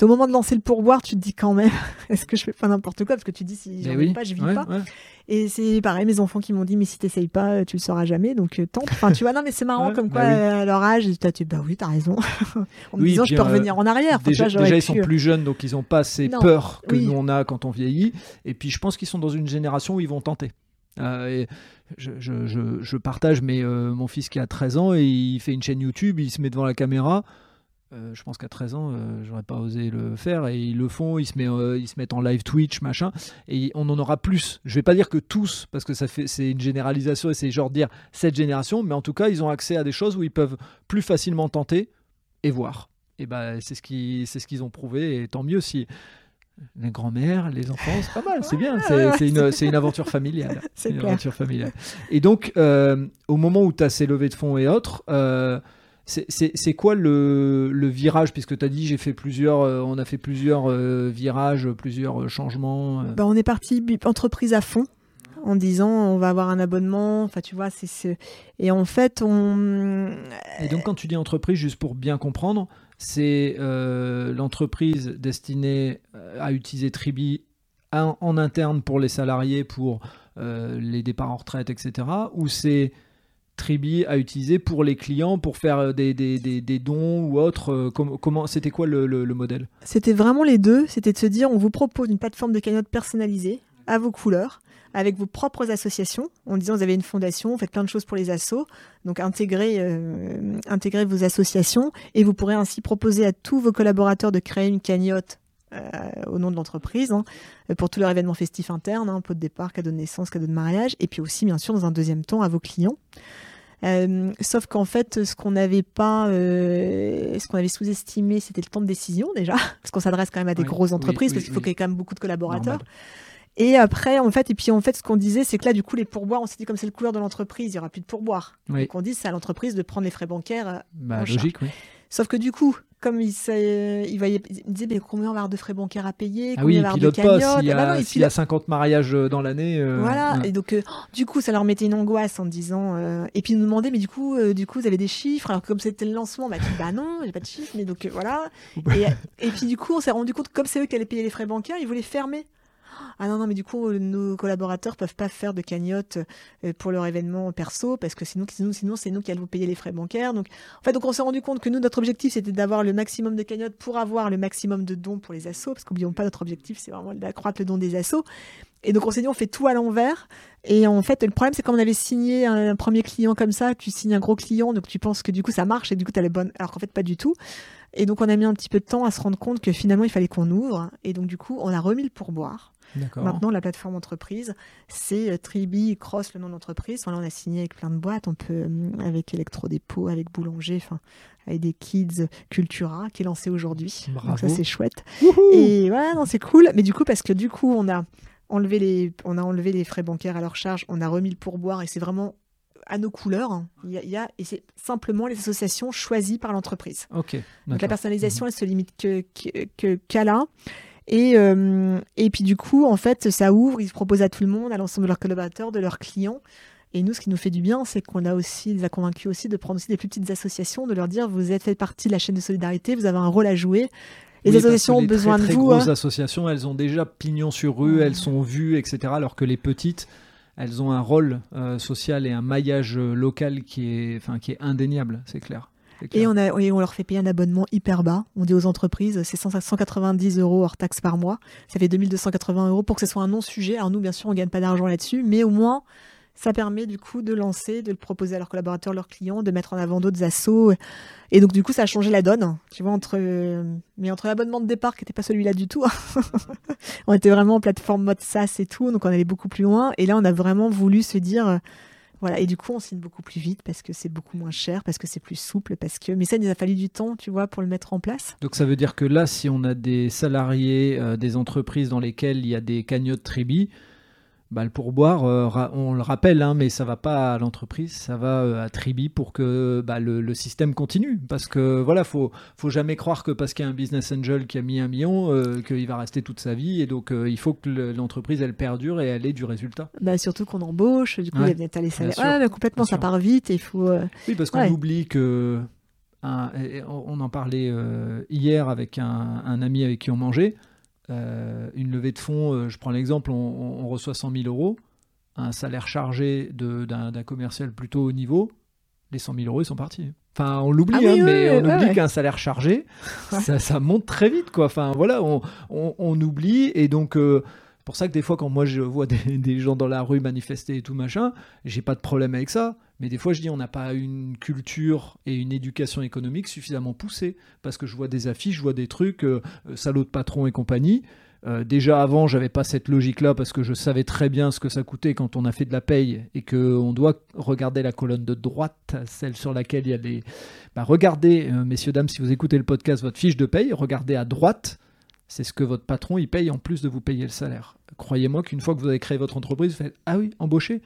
Au moment de lancer le pourboire, tu te dis quand même, est-ce que je fais pas n'importe quoi? Parce que tu dis, si Mais j'en oui, pas, je vis ouais, pas. ouais. Et c'est pareil, mes enfants qui m'ont dit, mais si t'essayes pas, tu le sauras jamais, donc euh, tente. Enfin, tu vois, non, mais c'est marrant Ouais, comme bah quoi, oui. à leur âge, tu bah oui, t'as raison. en me Oui, disant, je peux euh, revenir en arrière. Déjà, ils sont euh, plus jeunes, donc ils n'ont pas ces Non, peurs que nous on a quand on vieillit. Et puis je pense qu'ils sont dans une génération où ils vont tenter. Euh, et je, je- je- je partage, mais euh, mon fils qui a 13 ans, et il fait une chaîne YouTube, il se met devant la caméra. Euh, je pense qu'à 13 ans, euh, j'aurais pas osé le faire, et ils le font, ils se, met, euh, ils se mettent en live Twitch, machin, et on en aura plus. Je vais pas dire que tous, parce que ça fait, c'est une généralisation, et c'est genre dire cette génération, mais en tout cas, ils ont accès à des choses où ils peuvent plus facilement tenter et voir. Et ben c'est ce qui c'est ce qu'ils ont prouvé et tant mieux si les grands-mères, les enfants, c'est pas mal, c'est bien, c'est une, une aventure familiale. C'est une clair. aventure familiale. Et donc, euh, au moment où tu as ces levées de fonds et autres, c'est- quoi le, le virage? Puisque tu as dit, j'ai fait plusieurs, euh, on a fait plusieurs euh, virages, plusieurs euh, changements. Bah, on est parti entreprise à fond en disant on va avoir un abonnement. Enfin, tu vois, c'est ce... et en fait on Et donc, quand tu dis entreprise, juste pour bien comprendre, c'est euh, l'entreprise destinée à utiliser Tribi en, en interne pour les salariés, pour euh, les départs en retraite, etc. Ou c'est Tribi à utiliser pour les clients, pour faire euh, des, des, des, des dons ou autre euh, com- Comment C'était quoi le modèle? C'était vraiment les deux. C'était de se dire, on vous propose une plateforme de cagnotte personnalisée à vos couleurs, avec vos propres associations, en disant vous avez une fondation, vous faites plein de choses pour les assos, donc intégrez, euh, intégrez vos associations et vous pourrez ainsi proposer à tous vos collaborateurs de créer une cagnotte euh, au nom de l'entreprise hein, pour tous leurs événements festifs internes, hein, pot de départ, cadeau de naissance, cadeau de mariage, et puis aussi bien sûr dans un deuxième temps à vos clients. Euh, sauf qu'en fait, ce qu'on n'avait pas, euh, ce qu'on avait sous-estimé, c'était le temps de décision déjà, parce qu'on s'adresse quand même à des Oui, grosses entreprises, oui, parce qu'il faut qu'il y ait quand même beaucoup de collaborateurs. Normal. Et après, en fait, et puis en fait, ce qu'on disait, c'est que là, du coup, les pourboires, on s'est dit comme c'est le couleur de l'entreprise, il y aura plus de pourboires. Donc on dit c'est à l'entreprise de prendre les frais bancaires. Bah, en logique, oui. Sauf que du coup, comme il, il, voyait, il disait mais combien on va avoir de frais bancaires à payer, Ah combien oui, on il va avoir de cagnottes. S'il y, Ah bah y a pilote- 50 mariages euh, dans l'année. euh, Voilà, ouais. et donc euh, du coup ça leur mettait une angoisse en disant euh, et puis ils nous demandaient mais du coup du coup vous avez des chiffres alors que comme c'était le lancement bah, tu dis, bah non j'ai pas de chiffres mais donc voilà et, et puis du coup on s'est rendu compte que comme c'est eux qui allaient payer les frais bancaires ils voulaient fermer ah non non mais du coup nos collaborateurs peuvent pas faire de cagnotte euh, pour leur événement perso parce que sinon c'est nous qui allons payer les frais bancaires. Donc en fait donc on s'est rendu compte que nous notre objectif c'était d'avoir le maximum de cagnottes pour avoir le maximum de dons pour les assos parce qu'oublions pas notre objectif c'est vraiment d'accroître le don des assos. Et donc on s'est dit on fait tout à l'envers. Et en fait le problème c'est quand on avait signé un premier client comme ça tu signes un gros client donc tu penses que du coup ça marche et du coup tu as les bonnes alors qu'en fait pas du tout et donc on a mis un petit peu de temps à se rendre compte que finalement il fallait qu'on ouvre et donc du coup on a remis le pourboire. Maintenant, la plateforme entreprise, c'est euh, Tribi Cross, le nom d'entreprise. Enfin, là, on a signé avec plein de boîtes. On peut, euh, avec Electrodépôt, avec Boulanger, enfin, avec des Kids Cultura, qui est lancé aujourd'hui. Donc, ça, c'est chouette. Wouhou Et voilà, non, c'est cool. Mais du coup, parce que du coup, on a enlevé les, on a enlevé les frais bancaires à leur charge, on a remis le pourboire et c'est vraiment à nos couleurs. hein. Il y a, il y a- et c'est simplement les associations choisies par l'entreprise. Ok. Donc la personnalisation, elle se limite que, que, que- qu'à là. Et, euh, et puis du coup, en fait, ça ouvre, ils se proposent à tout le monde, à l'ensemble de leurs collaborateurs, de leurs clients. Et nous, ce qui nous fait du bien, c'est qu'on a aussi, les a convaincus aussi de prendre aussi des plus petites associations, de leur dire, vous êtes fait partie de la chaîne de solidarité, vous avez un rôle à jouer. Les Oui, associations ont les besoin très, de très vous. grosses hein. associations, elles ont déjà pignon sur rue, elles sont vues, etc. Alors que les petites, elles ont un rôle euh, social et un maillage euh, local qui est, enfin, qui est indéniable, c'est clair. Et on, a, et on leur fait payer un abonnement hyper bas. On dit aux entreprises, c'est 100 190 euros hors taxe par mois. Ça fait 2280 euros pour que ce soit un non-sujet. Alors nous, bien sûr, on gagne pas d'argent là-dessus, mais au moins, ça permet du coup de lancer, de le proposer à leurs collaborateurs, leurs clients, de mettre en avant d'autres assos. Et donc du coup, ça a changé la donne. Tu vois, entre mais entre l'abonnement de départ qui n'était pas celui-là du tout, on était vraiment en plateforme mode SaaS et tout, donc on allait beaucoup plus loin. Et là, on a vraiment voulu se dire. euh, voilà, et du coup, on signe beaucoup plus vite parce que c'est beaucoup moins cher, parce que c'est plus souple, parce que. Mais ça, il nous a fallu du temps, tu vois, pour le mettre en place. Donc ça veut dire que là, si on a des salariés, euh, des entreprises dans lesquelles il y a des cagnottes Tribi, bah, le pourboire, euh, on le rappelle, hein, mais ça va pas à l'entreprise, ça va euh, à Tribi pour que bah, le, le système continue. Parce que voilà, faut faut jamais croire que parce qu'il y a un business angel qui a mis un million, euh, qu'il va rester toute sa vie. Et donc euh, il faut que le- l'entreprise elle perdure et elle ait du résultat. Bah, surtout qu'on embauche, du coup, Ouais, il y a les salaires. Ouais, mais complètement, ça part vite et il faut. Oui, parce qu'on Ouais. oublie que. un- on en parlait hier avec un, un ami avec qui on mangeait. Euh, une levée de fonds, euh, je prends l'exemple, on, reçoit 100 000 euros, un salaire chargé d'un commercial plutôt haut niveau, les 100 000 euros ils sont partis. Enfin, on l'oublie, Ah oui, hein, oui, mais oui, on oublie qu'un salaire chargé, ça, ça monte très vite, quoi. Enfin, voilà, on, on- on oublie et donc. euh, pour ça que des fois, quand moi je vois des, des gens dans la rue manifester et tout machin, j'ai pas de problème avec ça. Mais des fois, je dis on n'a pas une culture et une éducation économique suffisamment poussée. Parce que je vois des affiches, je vois des trucs, euh, euh, salaud de patron et compagnie. Euh, déjà avant, j'avais pas cette logique-là parce que je savais très bien ce que ça coûtait quand on a fait de la paye et que on doit regarder la colonne de droite, celle sur laquelle il y a des. Bah, regardez, messieurs dames, si vous écoutez le podcast, votre fiche de paye, regardez à droite. C'est ce que votre patron il paye en plus de vous payer le salaire. Croyez-moi qu'une fois que vous avez créé votre entreprise, vous faites ah oui embaucher.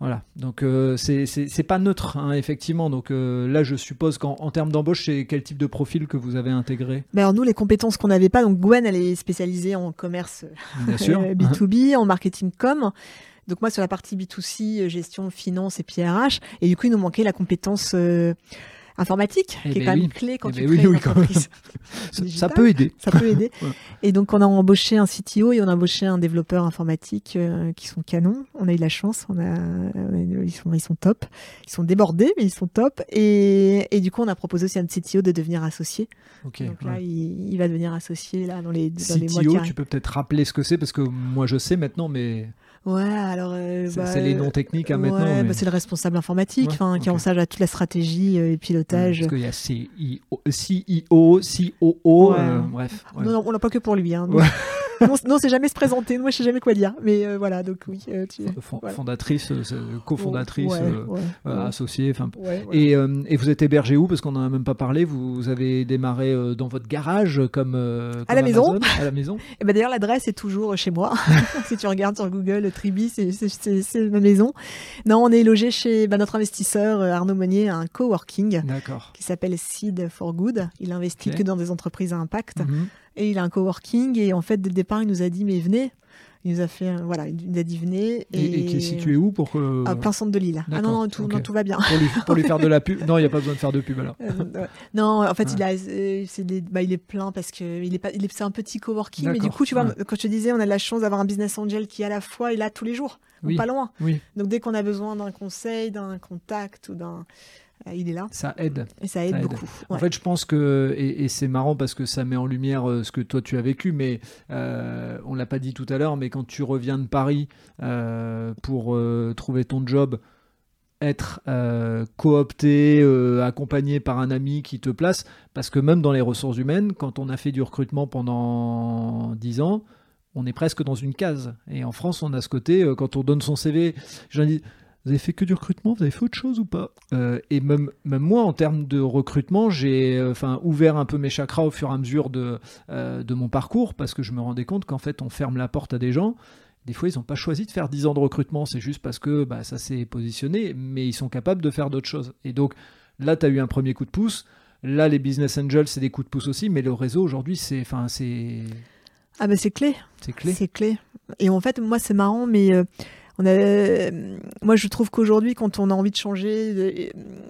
Voilà. Donc euh, c'est pas neutre hein, effectivement. Donc euh, là je suppose qu'en en termes d'embauche c'est quel type de profil que vous avez intégré? Mais alors, nous, les compétences qu'on n'avait pas, donc Gwen, elle est spécialisée en commerce Bien sûr. euh, B2B, en marketing com. Donc moi, sur la partie B2C, euh, gestion, finance et puis RH. Et du coup, il nous manquait la compétence euh, informatique, Eh qui est ben quand oui. même clé quand Eh tu ben crées oui, une oui, entreprise. ça, peut aider. Ça peut aider. Ouais. Et donc, on a embauché un CTO et on a embauché un développeur informatique euh, qui sont canons. On a eu de la chance. On a, on a- ils, sont, ils sont top. Ils sont débordés, mais ils sont top. Et, et du coup, on a proposé aussi à notre CTO de devenir associé. Donc là, il, il va devenir associé là, dans, les, dans les mois qui CTO, tu peux peut-être rappeler ce que c'est parce que moi je sais maintenant, mais Ouais, alors. euh, C'est bah, c'est les noms techniques ouais, maintenant. mais- bah, c'est le responsable informatique, Ouais, qui est en charge à toute la stratégie euh, et pilotage. Parce qu'il y a CIO, CEO, COO, Ouais. euh, bref. ouais. Non, non, on l'a pas que pour lui. Hein. Ouais. Non, on- non, on sait jamais se présenter. Moi, je sais jamais quoi dire. Mais euh, voilà, donc oui. euh, tu... Voilà. Fondatrice, c'est- cofondatrice, Ouais, ouais, ouais. associée. enfin. Et, et vous êtes hébergé où? Parce qu'on n'en a même pas parlé. Vous avez démarré euh, dans votre garage comme, euh, À comme la maison. À la maison. Et ben d'ailleurs, l'adresse est toujours chez moi. si tu regardes sur Google, Tribi, c'est- c'est c'est- c'est ma maison. Non, on est logé chez bah, notre investisseur euh, Arnaud Monnier, à un coworking qui s'appelle Seed for Good. Il investit que dans des entreprises à impact. Mhm. Et il a un coworking. Et en fait, dès le départ, il nous a dit, mais venez. Il nous a fait, voilà, il nous a dit, venez. Et, et qui est situé où pour que... À plein centre de Lille. Ah non, non, tout, non, tout va bien. pour, lui, pour lui faire de la pub Non, il n'y a pas besoin de faire de pub alors. Euh, ouais. Non, en fait, il, a, euh, c'est des- bah, il est plein parce que il est pas, est, c'est un petit coworking. Mais du coup, tu vois, ouais. quand je te disais, on a la chance d'avoir un business angel qui à la fois est là tous les jours, ou Oui. pas loin. Oui, Donc dès qu'on a besoin d'un conseil, d'un contact ou d'un, euh, il est là ça aide. et ça aide Ça aide. beaucoup. En fait, je pense que, et, et c'est marrant parce que ça met en lumière euh, ce que toi tu as vécu, mais euh, on l'a pas dit tout à l'heure, mais quand tu reviens de Paris euh, pour euh, trouver ton job, être coopté, accompagné par un ami qui te place, parce que même dans les ressources humaines, quand on a fait du recrutement pendant 10 ans, on est presque dans une case. Et en France, on a ce côté, quand on donne son CV, je dis, vous avez fait que du recrutement, vous avez fait autre chose ou pas? Euh, Et même, même moi, en termes de recrutement, j'ai euh, enfin ouvert un peu mes chakras au fur et à mesure de, euh, de mon parcours, parce que je me rendais compte qu'en fait, on ferme la porte à des gens. Des fois, ils n'ont pas choisi de faire 10 ans de recrutement, c'est juste parce que bah, ça s'est positionné, mais ils sont capables de faire d'autres choses. Et donc, là, tu as eu un premier coup de pouce. Là, les business angels, c'est des coups de pouce aussi, mais le réseau aujourd'hui, c'est enfin, c'est Ah ben c'est clé, c'est clé. c'est clé. Et en fait, moi c'est marrant, mais euh, on a, euh, moi je trouve qu'aujourd'hui, quand on a envie de changer,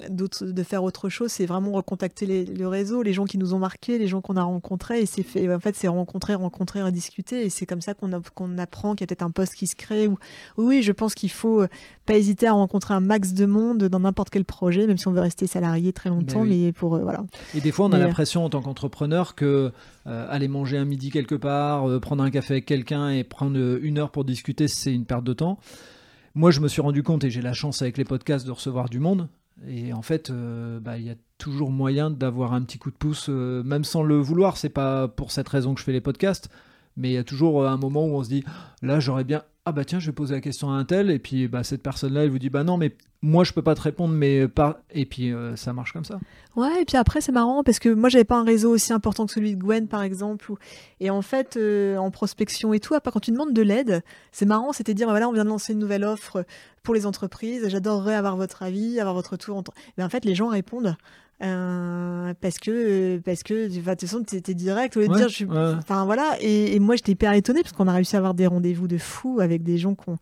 de, faire autre chose, c'est vraiment recontacter les- le réseau, les gens qui nous ont marqués, les gens qu'on a rencontrés. Et c'est fait, en fait, c'est rencontrer, rencontrer, rediscuter. Et c'est comme ça qu'on, a- qu'on apprend qu'il y a peut-être un poste qui se crée. Ou, oui, je pense qu'il faut euh, pas hésiter à rencontrer un max de monde dans n'importe quel projet, même si on veut rester salarié très longtemps. Oui. Mais pour euh, voilà. Et des fois, on a Mais, l'impression en tant qu'entrepreneur que euh, aller manger un midi quelque part, euh, prendre un café avec quelqu'un et prendre une heure pour discuter, c'est une perte de temps. Moi, je me suis rendu compte, et j'ai la chance avec les podcasts de recevoir du monde. Et en fait, euh, bah, il y a toujours moyen d'avoir un petit coup de pouce, euh, même sans le vouloir. C'est pas pour cette raison que je fais les podcasts, mais il y a toujours euh, un moment où on se dit, là, j'aurais bien, ah bah tiens, je vais poser la question à un tel, et puis bah, cette personne-là, elle vous dit, bah non, mais moi, je peux pas te répondre, mais pas. Et puis euh, ça marche comme ça. Ouais, et puis après, c'est marrant parce que moi, j'avais pas un réseau aussi important que celui de Gwen, par exemple. Et en fait, euh, en prospection et tout, après, quand tu demandes de l'aide, c'est marrant, c'était dire, voilà, on vient de lancer une nouvelle offre pour les entreprises, j'adorerais avoir votre avis, avoir votre temps- Mais en fait, les gens répondent. Euh, parce que parce que de toute façon t'es direct au lieu de Ouais, dire je suis ouais. enfin voilà. Et, et moi j'étais hyper étonnée parce qu'on a réussi à avoir des rendez-vous de fous avec des gens qu'on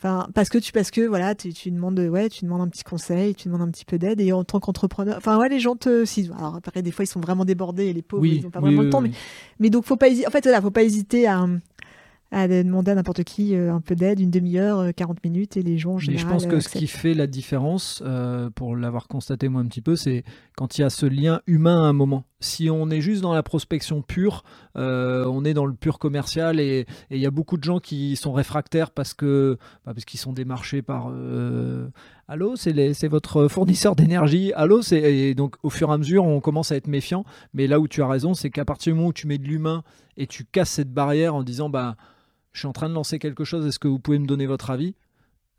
Enfin, parce que tu, parce que voilà, tu, tu demandes, ouais, tu demandes un petit conseil, tu demandes un petit peu d'aide, et en tant qu'entrepreneur, enfin ouais, les gens te, si, alors après des fois ils sont vraiment débordés, et les pauvres Oui, ils n'ont pas oui, vraiment oui, le temps, mais, mais donc faut pas hésiter, en fait voilà, faut pas hésiter à, à demander à n'importe qui euh, un peu d'aide, une demi-heure, euh, 40 minutes, et les gens en Mais je pense que euh, ce qui fait la différence, euh, pour l'avoir constaté moi un petit peu, c'est quand il y a ce lien humain à un moment. Si on est juste dans la prospection pure, euh, on est dans le pur commercial et il y a beaucoup de gens qui sont réfractaires parce que bah, parce qu'ils sont démarchés par euh, allô c'est votre fournisseur d'énergie. Allô c'est et donc au fur et à mesure on commence à être méfiant. Mais là où tu as raison c'est qu'à partir du moment où tu mets de l'humain et tu casses cette barrière en disant bah je suis en train de lancer quelque chose, est-ce que vous pouvez me donner votre avis?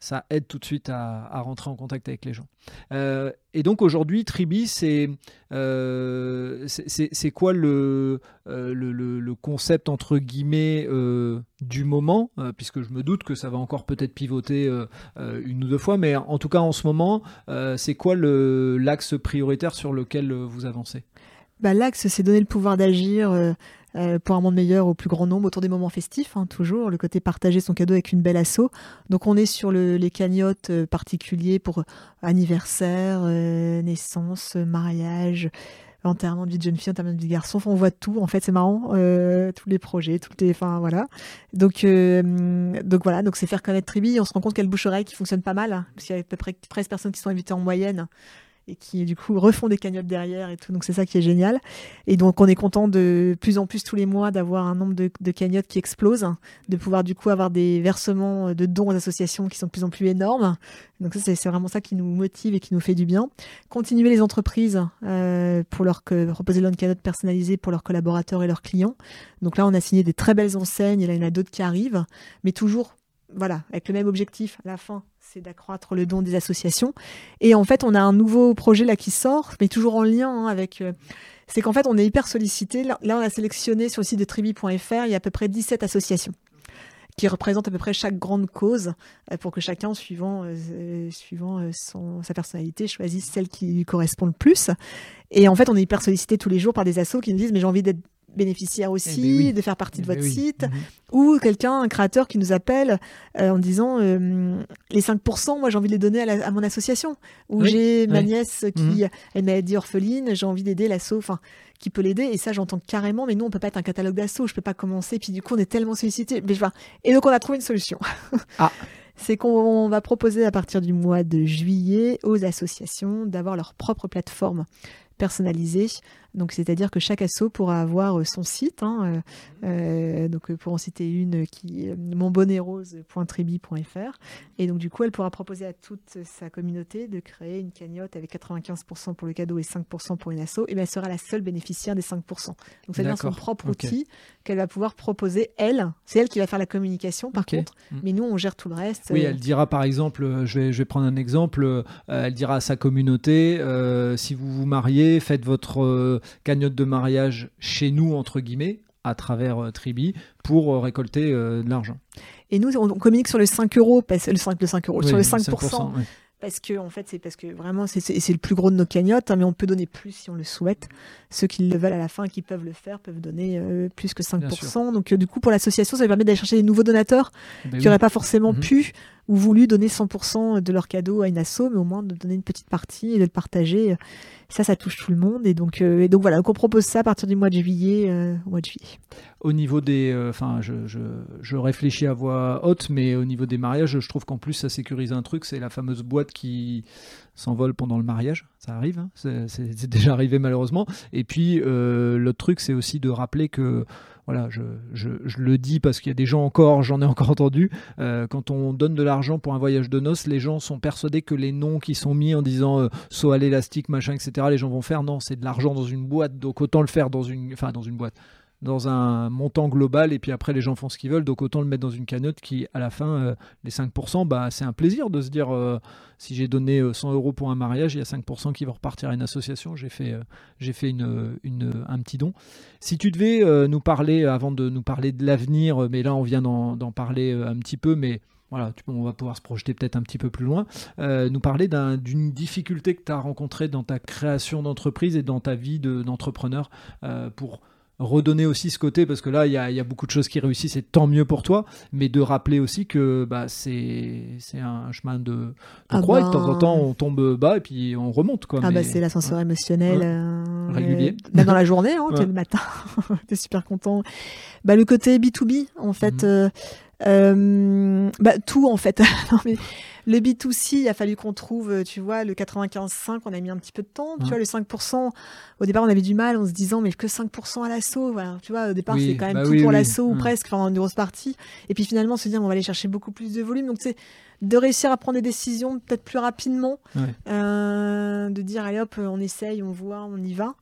Ça aide tout de suite à, rentrer en contact avec les gens. Euh, et donc aujourd'hui, Tribi, c'est euh, quoi le, euh, le, le- le concept entre guillemets euh, du moment? Puisque je me doute que ça va encore peut-être pivoter une ou deux fois, mais en tout cas en ce moment, c'est quoi l'axe prioritaire sur lequel vous avancez? Bah, L'axe, c'est donner le pouvoir d'agir euh, euh, pour un monde meilleur au plus grand nombre autour des moments festifs, hein, toujours. Le côté partager son cadeau avec une belle asso. Donc on est sur le- les cagnottes euh, particuliers pour anniversaire, euh, naissance, euh, mariage, enterrement de vie de jeune fille, enterrement de vie de garçon. On voit tout. En fait, c'est marrant. euh, tous les projets, toutes les, enfin voilà. Donc, euh, donc voilà. Donc c'est faire connaître Tribi. On se rend compte qu'il y a le bouche-oreille qui fonctionne pas mal, hein, parce qu'il y a à peu près 13 personnes qui sont invitées en moyenne. Et qui du coup refont des cagnottes derrière et tout. Donc c'est ça qui est génial. Et donc on est content de plus en plus tous les mois d'avoir un nombre de, cagnottes qui explose, de pouvoir du coup avoir des versements de dons aux associations qui sont de plus en plus énormes. Donc ça c'est vraiment ça qui nous motive et qui nous fait du bien. Continuer les entreprises euh, pour leur proposer une cagnotte personnalisée pour leurs collaborateurs et leurs clients. Donc là on a signé des très belles enseignes et là il y en a d'autres qui arrivent, mais toujours voilà, avec le même objectif à la fin, c'est d'accroître le don des associations. Et en fait, on a un nouveau projet là qui sort, mais toujours en lien hein, avec. Euh, c'est qu'en fait, on est hyper sollicité. Là, on a sélectionné sur le site de tribi.fr, il y a à peu près 17 associations qui représentent à peu près chaque grande cause euh, pour que chacun, suivant, euh, suivant sa personnalité, choisisse celle qui lui correspond le plus. Et en fait, on est hyper sollicité tous les jours par des assos qui nous disent Mais j'ai envie d'être bénéficiaire aussi, eh ben de faire partie de eh votre ben site, mhm. ou quelqu'un, un créateur qui nous appelle euh, en disant euh, les 5%, moi j'ai envie de les donner à, mon association, ou j'ai ma nièce qui mhm. elle m'a dit orpheline, j'ai envie d'aider l'asso, enfin qui peut l'aider, et ça j'entends carrément, mais nous on peut pas être un catalogue d'asso, je peux pas commencer, puis du coup on est tellement sollicité, mais je vois. Et donc on a trouvé une solution. Ah. c'est qu'on va proposer à partir du mois de juillet aux associations d'avoir leur propre plateforme personnalisée donc, c'est-à-dire que chaque asso pourra avoir euh, son site. Hein, euh, euh, donc, pour en citer une, qui monbonnetrose.tribi.fr. Et donc, du coup, elle pourra proposer à toute sa communauté de créer une cagnotte avec 95% pour le cadeau et 5% pour une asso. Et bien, elle sera la seule bénéficiaire des 5%. Donc, ça devient son propre outil qu'elle va pouvoir proposer, elle. C'est elle qui va faire la communication, par contre. Mm. Mais nous, on gère tout le reste. Oui, elle dira, par exemple, je vais, je vais prendre un exemple, elle dira à sa communauté, si vous vous mariez, faites votre cagnotte de mariage chez nous, entre guillemets, à travers euh, Tribi, pour euh, récolter euh, de l'argent. Et nous, on, communique sur le 5 euros, le 5, le 5 euros, sur le 5%. Parce que, en fait, c'est parce que vraiment, c'est le plus gros de nos cagnottes, hein, mais on peut donner plus si on le souhaite. Ceux qui le veulent à la fin qui peuvent le faire peuvent donner plus que 5%. Donc, du coup, pour l'association, ça permet d'aller chercher des nouveaux donateurs eh ben qui n'auraient pas forcément mhm. pu ou voulu donner 100% de leur cadeau à une asso, mais au moins de donner une petite partie et de le partager. Ça, ça touche tout le monde. Et donc, euh, et donc voilà, donc on propose ça à partir du mois de juillet. Euh, au mois de juillet. Au niveau des. Euh, enfin, je, je, je, réfléchis à voix haute, mais au niveau des mariages, je trouve qu'en plus, ça sécurise un truc c'est la fameuse boîte qui s'envole pendant le mariage. Ça arrive, hein. c'est déjà arrivé malheureusement. Et puis, l'autre truc, c'est aussi de rappeler que voilà, je, le dis parce qu'il y a des gens encore, j'en ai encore entendu, euh, quand on donne de l'argent pour un voyage de noces, les gens sont persuadés que les noms qui sont mis en disant euh, à l'élastique, machin, etc., les gens vont faire. Non, c'est de l'argent dans une boîte, donc autant le faire dans une, enfin dans une boîte dans un montant global et puis après les gens font ce qu'ils veulent. Donc autant le mettre dans une cagnotte qui à la fin euh, les 5% bah c'est un plaisir de se dire euh, si j'ai donné 100 euh, euros pour un mariage il y a 5% qui vont repartir à une association. J'ai fait j'ai fait une, un petit don. Si tu devais nous parler avant de nous parler de l'avenir mais là on vient d'en parler un petit peu mais voilà, on va pouvoir se projeter peut-être un petit peu plus loin, nous parler d'une difficulté que tu as rencontrée dans ta création d'entreprise et dans ta vie d'entrepreneur pour redonner aussi ce côté, parce que là, il y a, beaucoup de choses qui réussissent et tant mieux pour toi, mais de rappeler aussi que bah, c'est un chemin de, de ah croix et de temps en ben. temps, on tombe bas et puis on remonte. Quoi, ah bah c'est l'ascenseur émotionnel. Euh, Régulier. même dans la journée, hein, le matin, tu es super content. Bah, le côté B2B, en fait, mhm. euh, euh, bah, tout en fait. non, mais le B2C, il a fallu qu'on trouve, euh, tu vois, le 95,5, on a mis un petit peu de temps. Tu vois, le 5%, au départ, on avait du mal en se disant, mais que 5% à l'assaut. Voilà. Tu vois, au départ, c'est quand même bah tout pour l'assaut, ou presque, enfin, une grosse partie. Et puis finalement, se dire, on va aller chercher beaucoup plus de volume. Donc, c'est de réussir à prendre des décisions peut-être plus rapidement, euh, de dire, allez hop, on essaye, on voit, on y va.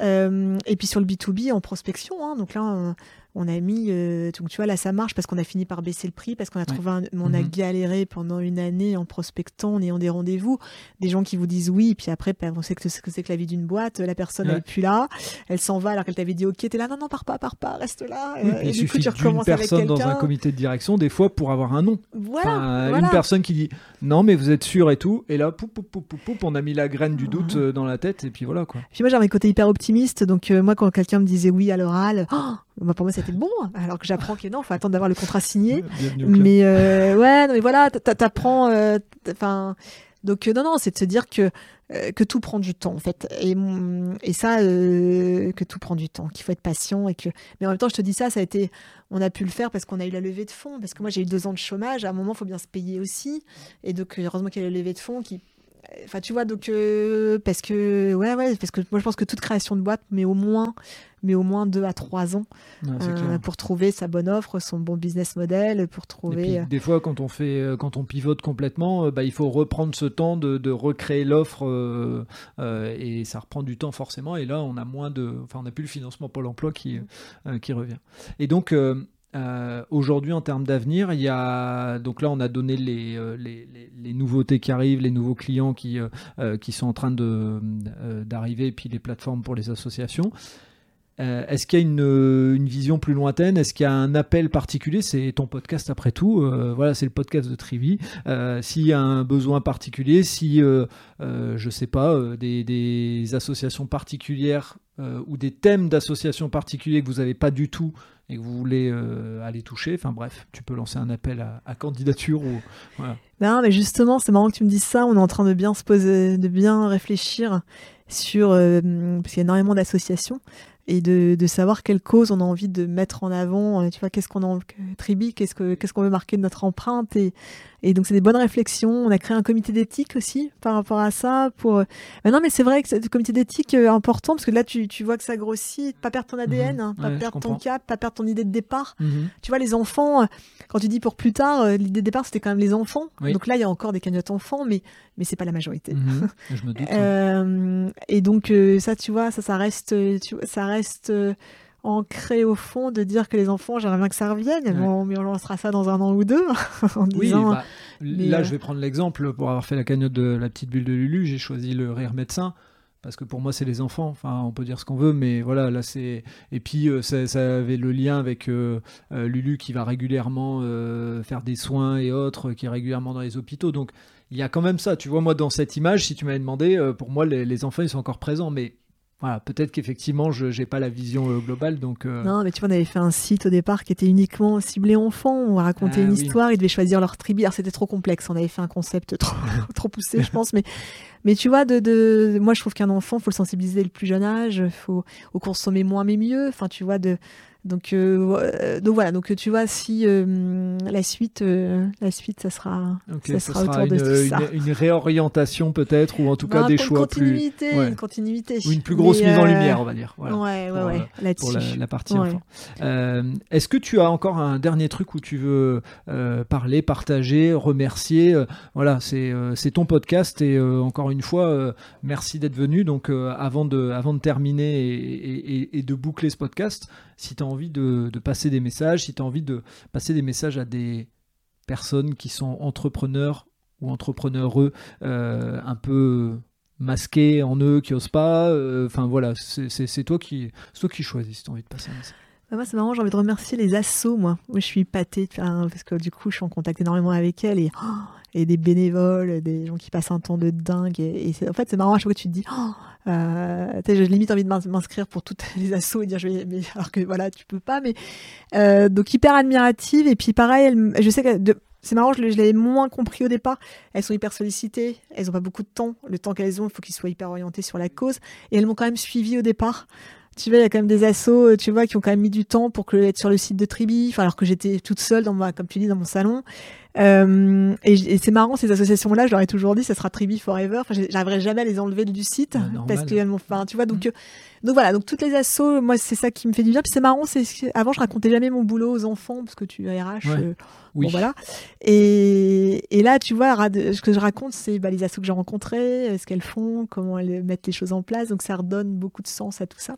Euh, et puis sur le B2B, en prospection, hein, donc là, on a mis, euh, donc tu vois, là ça marche parce qu'on a fini par baisser le prix, parce qu'on a trouvé, on a mhm. galéré pendant une année en prospectant, en ayant des rendez-vous, des gens qui vous disent oui, et puis après, ben, on sait que c'est que la vie d'une boîte, la personne n'est plus là, elle s'en va alors qu'elle t'avait dit ok, t'es là, non non pars pas, pars pas, reste là. Oui, et, il suffit d'une personne dans un comité de direction des fois pour avoir un nom. Voilà, Une personne qui dit non mais vous êtes sûr et tout, et là poup, poup, poup, poup, on a mis la graine du doute euh, dans la tête et puis voilà quoi. Puis moi j'ai un côté hyper optimiste, donc euh, moi quand quelqu'un me disait oui à l'oral, oh, bah, pour moi, c'était bon. Alors que j'apprends que non, il faut attendre d'avoir le contrat signé. Mais euh, ouais, non, mais voilà, t'apprends. Enfin, donc euh, non, non, c'est de se dire que que tout prend du temps en fait. Et et ça, que tout prend du temps, qu'il faut être patient et que. Mais en même temps, je te dis ça, ça a été. On a pu le faire parce qu'on a eu la levée de fonds. Parce que moi, j'ai eu deux ans de chômage. À un moment, il faut bien se payer aussi. Et donc, heureusement qu'il y a la levée de fonds qui Enfin, tu vois, donc parce que ouais, ouais, parce que moi je pense que toute création de boîte, mais au moins mais au moins deux à trois ans euh, pour trouver sa bonne offre, son bon business model, pour trouver. Euh, des fois, quand on fait, euh, quand on pivote complètement, bah, il faut reprendre ce temps de, recréer l'offre et ça reprend du temps forcément. Et là, on a moins de, enfin, on n'a plus le financement pour l'emploi qui qui revient. Et donc. Aujourd'hui, en termes d'avenir, il y a donc là, on a donné les, les, nouveautés qui arrivent, les nouveaux clients qui, qui sont en train d'arriver, et puis les plateformes pour les associations. Euh, est-ce qu'il y a une, vision plus lointaine? Est-ce qu'il y a un appel particulier? C'est ton podcast après tout. Euh, voilà, c'est le podcast de Trivi. Euh, S'il y a un besoin particulier, si, euh, je sais pas, des, des, associations particulières ou des thèmes d'associations particuliers que vous n'avez pas du tout et que vous voulez aller toucher, enfin bref, tu peux lancer un appel à, candidature. Ou. Non, mais justement, c'est marrant que tu me dises ça. On est en train de bien se poser, de bien réfléchir sur, parce qu'il y a énormément d'associations et de, savoir quelle cause on a envie de mettre en avant. Euh, tu vois, qu'est-ce qu'on a, Tribi, qu'est-ce que qu'est-ce qu'on veut marquer de notre empreinte et donc c'est des bonnes réflexions. On a créé un comité d'éthique aussi par rapport à ça. Pour euh, mais non, mais c'est vrai que c'est un comité d'éthique euh, important parce que là tu, tu vois que ça grossit. Pas perdre ton ADN, mhm. hein, pas perdre ton cap, pas perdre ton idée de départ. Mhm. Tu vois les enfants. Quand tu dis pour plus tard, l'idée de départ c'était quand même les enfants. Donc là il y a encore des cagnottes enfants, mais mais c'est pas la majorité. Mhm. Je me doute. euh, et donc ça tu vois ça ça reste tu vois, ça reste euh, ancré au fond de dire que les enfants, j'aimerais bien que ça revienne, mais on lancera ça dans un an ou deux. en oui, bah, là, euh, je vais prendre l'exemple pour avoir fait la cagnotte de la petite bulle de Lulu, j'ai choisi le rire médecin. Parce que pour moi, c'est les enfants. Enfin, on peut dire ce qu'on veut, mais voilà, là, c'est. Et puis, euh, ça, avait le lien avec Lulu qui va régulièrement faire des soins et autres, qui est régulièrement dans les hôpitaux. Donc, il y a quand même ça. Tu vois, moi, dans cette image, si tu m'avais demandé, pour moi, les, les, enfants, ils sont encore présents. Mais voilà, peut-être qu'effectivement, je n'ai pas la vision euh, globale. Donc, euh, Non, mais tu vois, on avait fait un site au départ qui était uniquement ciblé enfants. On racontait ah une histoire, ils devaient choisir leur tribu. Alors, c'était trop complexe. On avait fait un concept trop, trop poussé, je pense. Mais, mais tu vois, de, de... moi, je trouve qu'un enfant, faut le sensibiliser le plus jeune âge. faut au consommer moins, mais mieux. Enfin, tu vois, de donc, euh, donc voilà, donc tu vois, si euh, la suite, euh, la suite, ça sera, ça, sera, autour une, de ça. Une, réorientation peut-être, ou en tout cas des choix plus, ouais. une continuité, ou une plus grosse mise en lumière, on va dire. Voilà, ouais, ouais, ouais, pour, la, la, partie enfant. Est-ce que tu as encore un dernier truc où tu veux parler, partager, remercier? Voilà, c'est c'est ton podcast et encore une fois, merci d'être venu. Donc avant de avant de terminer et, et, et de boucler ce podcast si tu envie de, passer des messages, si tu as envie de passer des messages à des personnes qui sont entrepreneurs ou entrepreneureux euh, un peu masqués en eux, qui osent pas, euh, enfin voilà, c'est toi qui, toi qui choisis si tu as envie de passer un message. Moi, c'est marrant, j'ai envie de remercier les assos, moi. Moi, je suis pâtée, parce que du coup, je suis en contact énormément avec elles et, oh, des bénévoles, des gens qui passent un temps de dingue. Et, en fait, c'est marrant à chaque fois que tu te dis, oh, euh, j'ai limite envie de m'inscrire pour toutes les assos et dire, je vais, alors que voilà, tu peux pas. Mais euh, donc hyper admirative. Et puis pareil, je sais que c'est marrant, je, l'ai moins compris au départ. Elles sont hyper sollicitées, elles ont pas beaucoup de temps. Le temps qu'elles ont, il faut qu'ils soient hyper orientés sur la cause. Et elles m'ont quand même suivi au départ tu vois, il y a quand même des assos, euh, tu vois, qui ont quand même mis du temps pour que être sur le site de Tribi, enfin, alors que j'étais toute seule dans ma, comme tu dis, dans mon salon. Euh, et, c'est marrant, ces associations-là, je leur ai toujours dit, ça sera Tribi Forever. Enfin, j'arriverai jamais à les enlever du site parce m'ont, enfin, tu vois, donc, euh, donc voilà, donc toutes les assos, moi, c'est ça qui me fait du bien. Puis c'est marrant, c'est avant, je racontais jamais mon boulot aux enfants parce que tu es RH. Euh, oui. Bon, voilà. Et, et là, tu vois, ce que je raconte, c'est bah, les assos que j'ai rencontrés, ce qu'elles font, comment elles mettent les choses en place. Donc ça redonne beaucoup de sens à tout ça.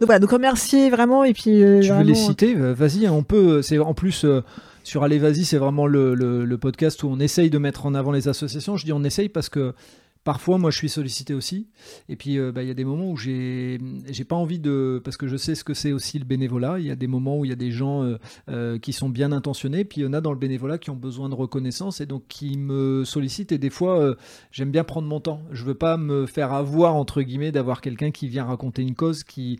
Donc voilà, donc remercier vraiment et puis. Euh, tu veux les citer? Vas-y, on peut. C'est en plus sur Allez Vas-y, c'est vraiment le, le, podcast où on essaye de mettre en avant les associations. Je dis on essaye parce que Parfois, moi, je suis sollicité aussi. Et puis, euh, bah, il y a des moments où j'ai, j'ai pas envie de, parce que je sais ce que c'est aussi le bénévolat. Il y a des moments où il y a des gens euh, euh, qui sont bien intentionnés, puis il y en a dans le bénévolat qui ont besoin de reconnaissance et donc qui me sollicitent. Et des fois, j'aime bien prendre mon temps. Je veux pas me faire avoir entre guillemets d'avoir quelqu'un qui vient raconter une cause qui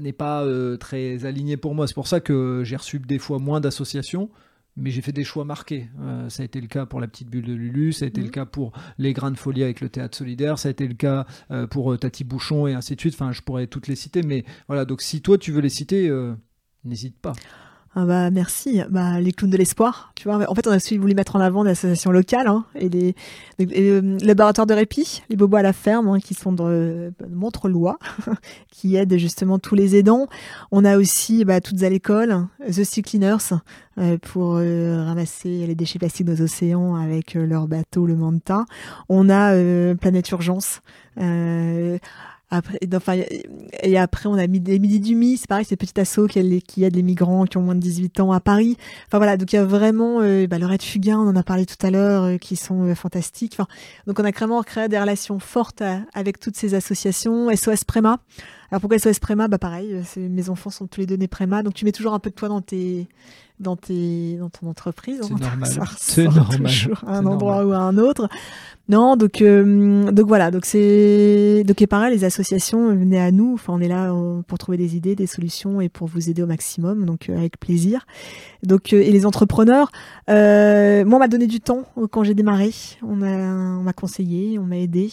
n'est pas très aligné pour moi. C'est pour ça que j'ai reçu des fois moins d'associations mais j'ai fait des choix marqués. Euh, ça a été le cas pour la petite bulle de Lulu, ça a été le mhm. cas pour les grains de folie avec le théâtre solidaire, ça a été le cas euh, pour euh, Tati Bouchon et ainsi de suite. Enfin, je pourrais toutes les citer, mais voilà. Donc, si toi tu veux les citer, n'hésite pas. Ah bah merci. Bah les clowns de l'espoir, tu vois. En fait, on a aussi voulu mettre en avant l'association locale hein, et les, euh, laboratoires de répit, les bobos à la ferme, hein, qui sont de, de Montreloi, qui aident justement tous les aidants. On a aussi bah, toutes à l'école, The Sea Cleaners, euh, pour euh, ramasser les déchets plastiques nos océans avec leur bateau, le Manta. On a Planète Urgence. Et après, on a mis des Midi du c'est pareil, c'est petit assaut qui, qui aide les migrants qui ont moins de 18 ans à Paris. Enfin voilà, donc il y a vraiment euh, bah, le Red Fugain, on en a parlé tout à l'heure, euh, qui sont euh, fantastiques. Enfin, donc on a vraiment créé des relations fortes avec toutes ces associations. SOS Préma. Alors pourquoi SOS Préma? Bah pareil, mes enfants sont tous les deux nés Préma, donc tu mets toujours un peu de toi dans tes dans, tes, dans ton entreprise. C'est normal. C'est normal. À un endroit ou à un autre. Non, donc euh, donc voilà, donc c'est donc et pareil, les associations venaient à nous. Enfin, on est là euh, pour trouver des idées, des solutions et pour vous aider au maximum. Donc euh, avec plaisir. Donc et les entrepreneurs, moi on m'a donné du temps quand j'ai démarré. On a on m'a conseillé, on m'a aidé.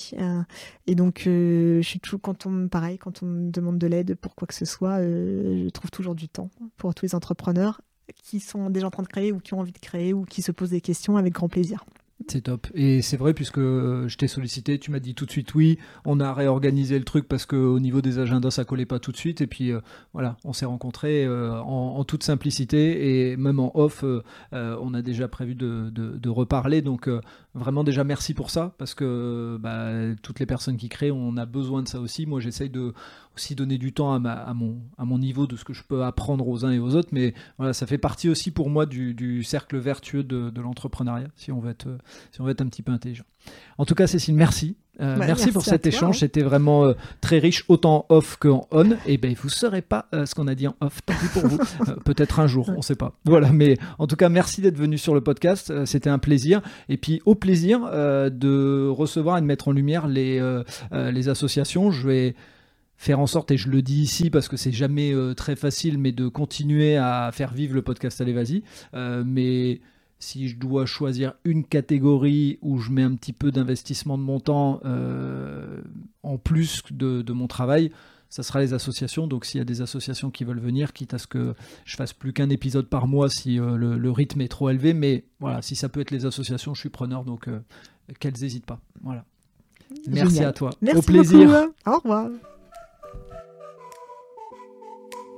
et donc je suis toujours quand on pareil quand on demande de l'aide pour quoi que ce soit, je trouve toujours du temps pour tous les entrepreneurs qui sont déjà en train de créer ou qui ont envie de créer ou qui se posent des questions avec grand plaisir. C'est top. Et c'est vrai, puisque je t'ai sollicité, tu m'as dit tout de suite oui. On a réorganisé le truc parce qu'au niveau des agendas, ça collait pas tout de suite. Et puis euh, voilà, on s'est rencontrés euh, en, toute simplicité. Et même en off, euh, on a déjà prévu de, de reparler. Donc vraiment, déjà merci pour ça. Parce que bah, toutes les personnes qui créent, on a besoin de ça aussi. Moi, j'essaye de aussi donner du temps à, ma, à, mon, à mon niveau de ce que je peux apprendre aux uns et aux autres. Mais voilà, ça fait partie aussi pour moi du, du cercle vertueux de, de l'entrepreneuriat, si on veut être si on veut être un petit peu intelligent. En tout cas, Cécile, merci. Euh, bah, merci, pour cet échange, hein. c'était vraiment euh, très riche, autant off qu'en on. Et ben vous ne saurez pas euh, ce qu'on a dit en off, tant pis pour vous. Peut-être un jour, on ne sait pas. Voilà, mais en tout cas, merci d'être venu sur le podcast, c'était un plaisir. Et puis au plaisir de recevoir et de mettre en lumière les, les associations. Je vais faire en sorte, et je le dis ici parce que c'est jamais très facile, mais de continuer à faire vivre le podcast Allez Vas-y. mais si je dois choisir une catégorie où je mets un petit peu d'investissement de mon temps euh, en plus de, mon travail, ça sera les associations. Donc s'il y a des associations qui veulent venir, quitte à ce que je fasse plus qu'un épisode par mois si euh, le, rythme est trop élevé, mais voilà, si ça peut être les associations, je suis preneur, donc euh, qu'elles n'hésitent pas. Voilà. Merci à toi. Au plaisir. Au revoir.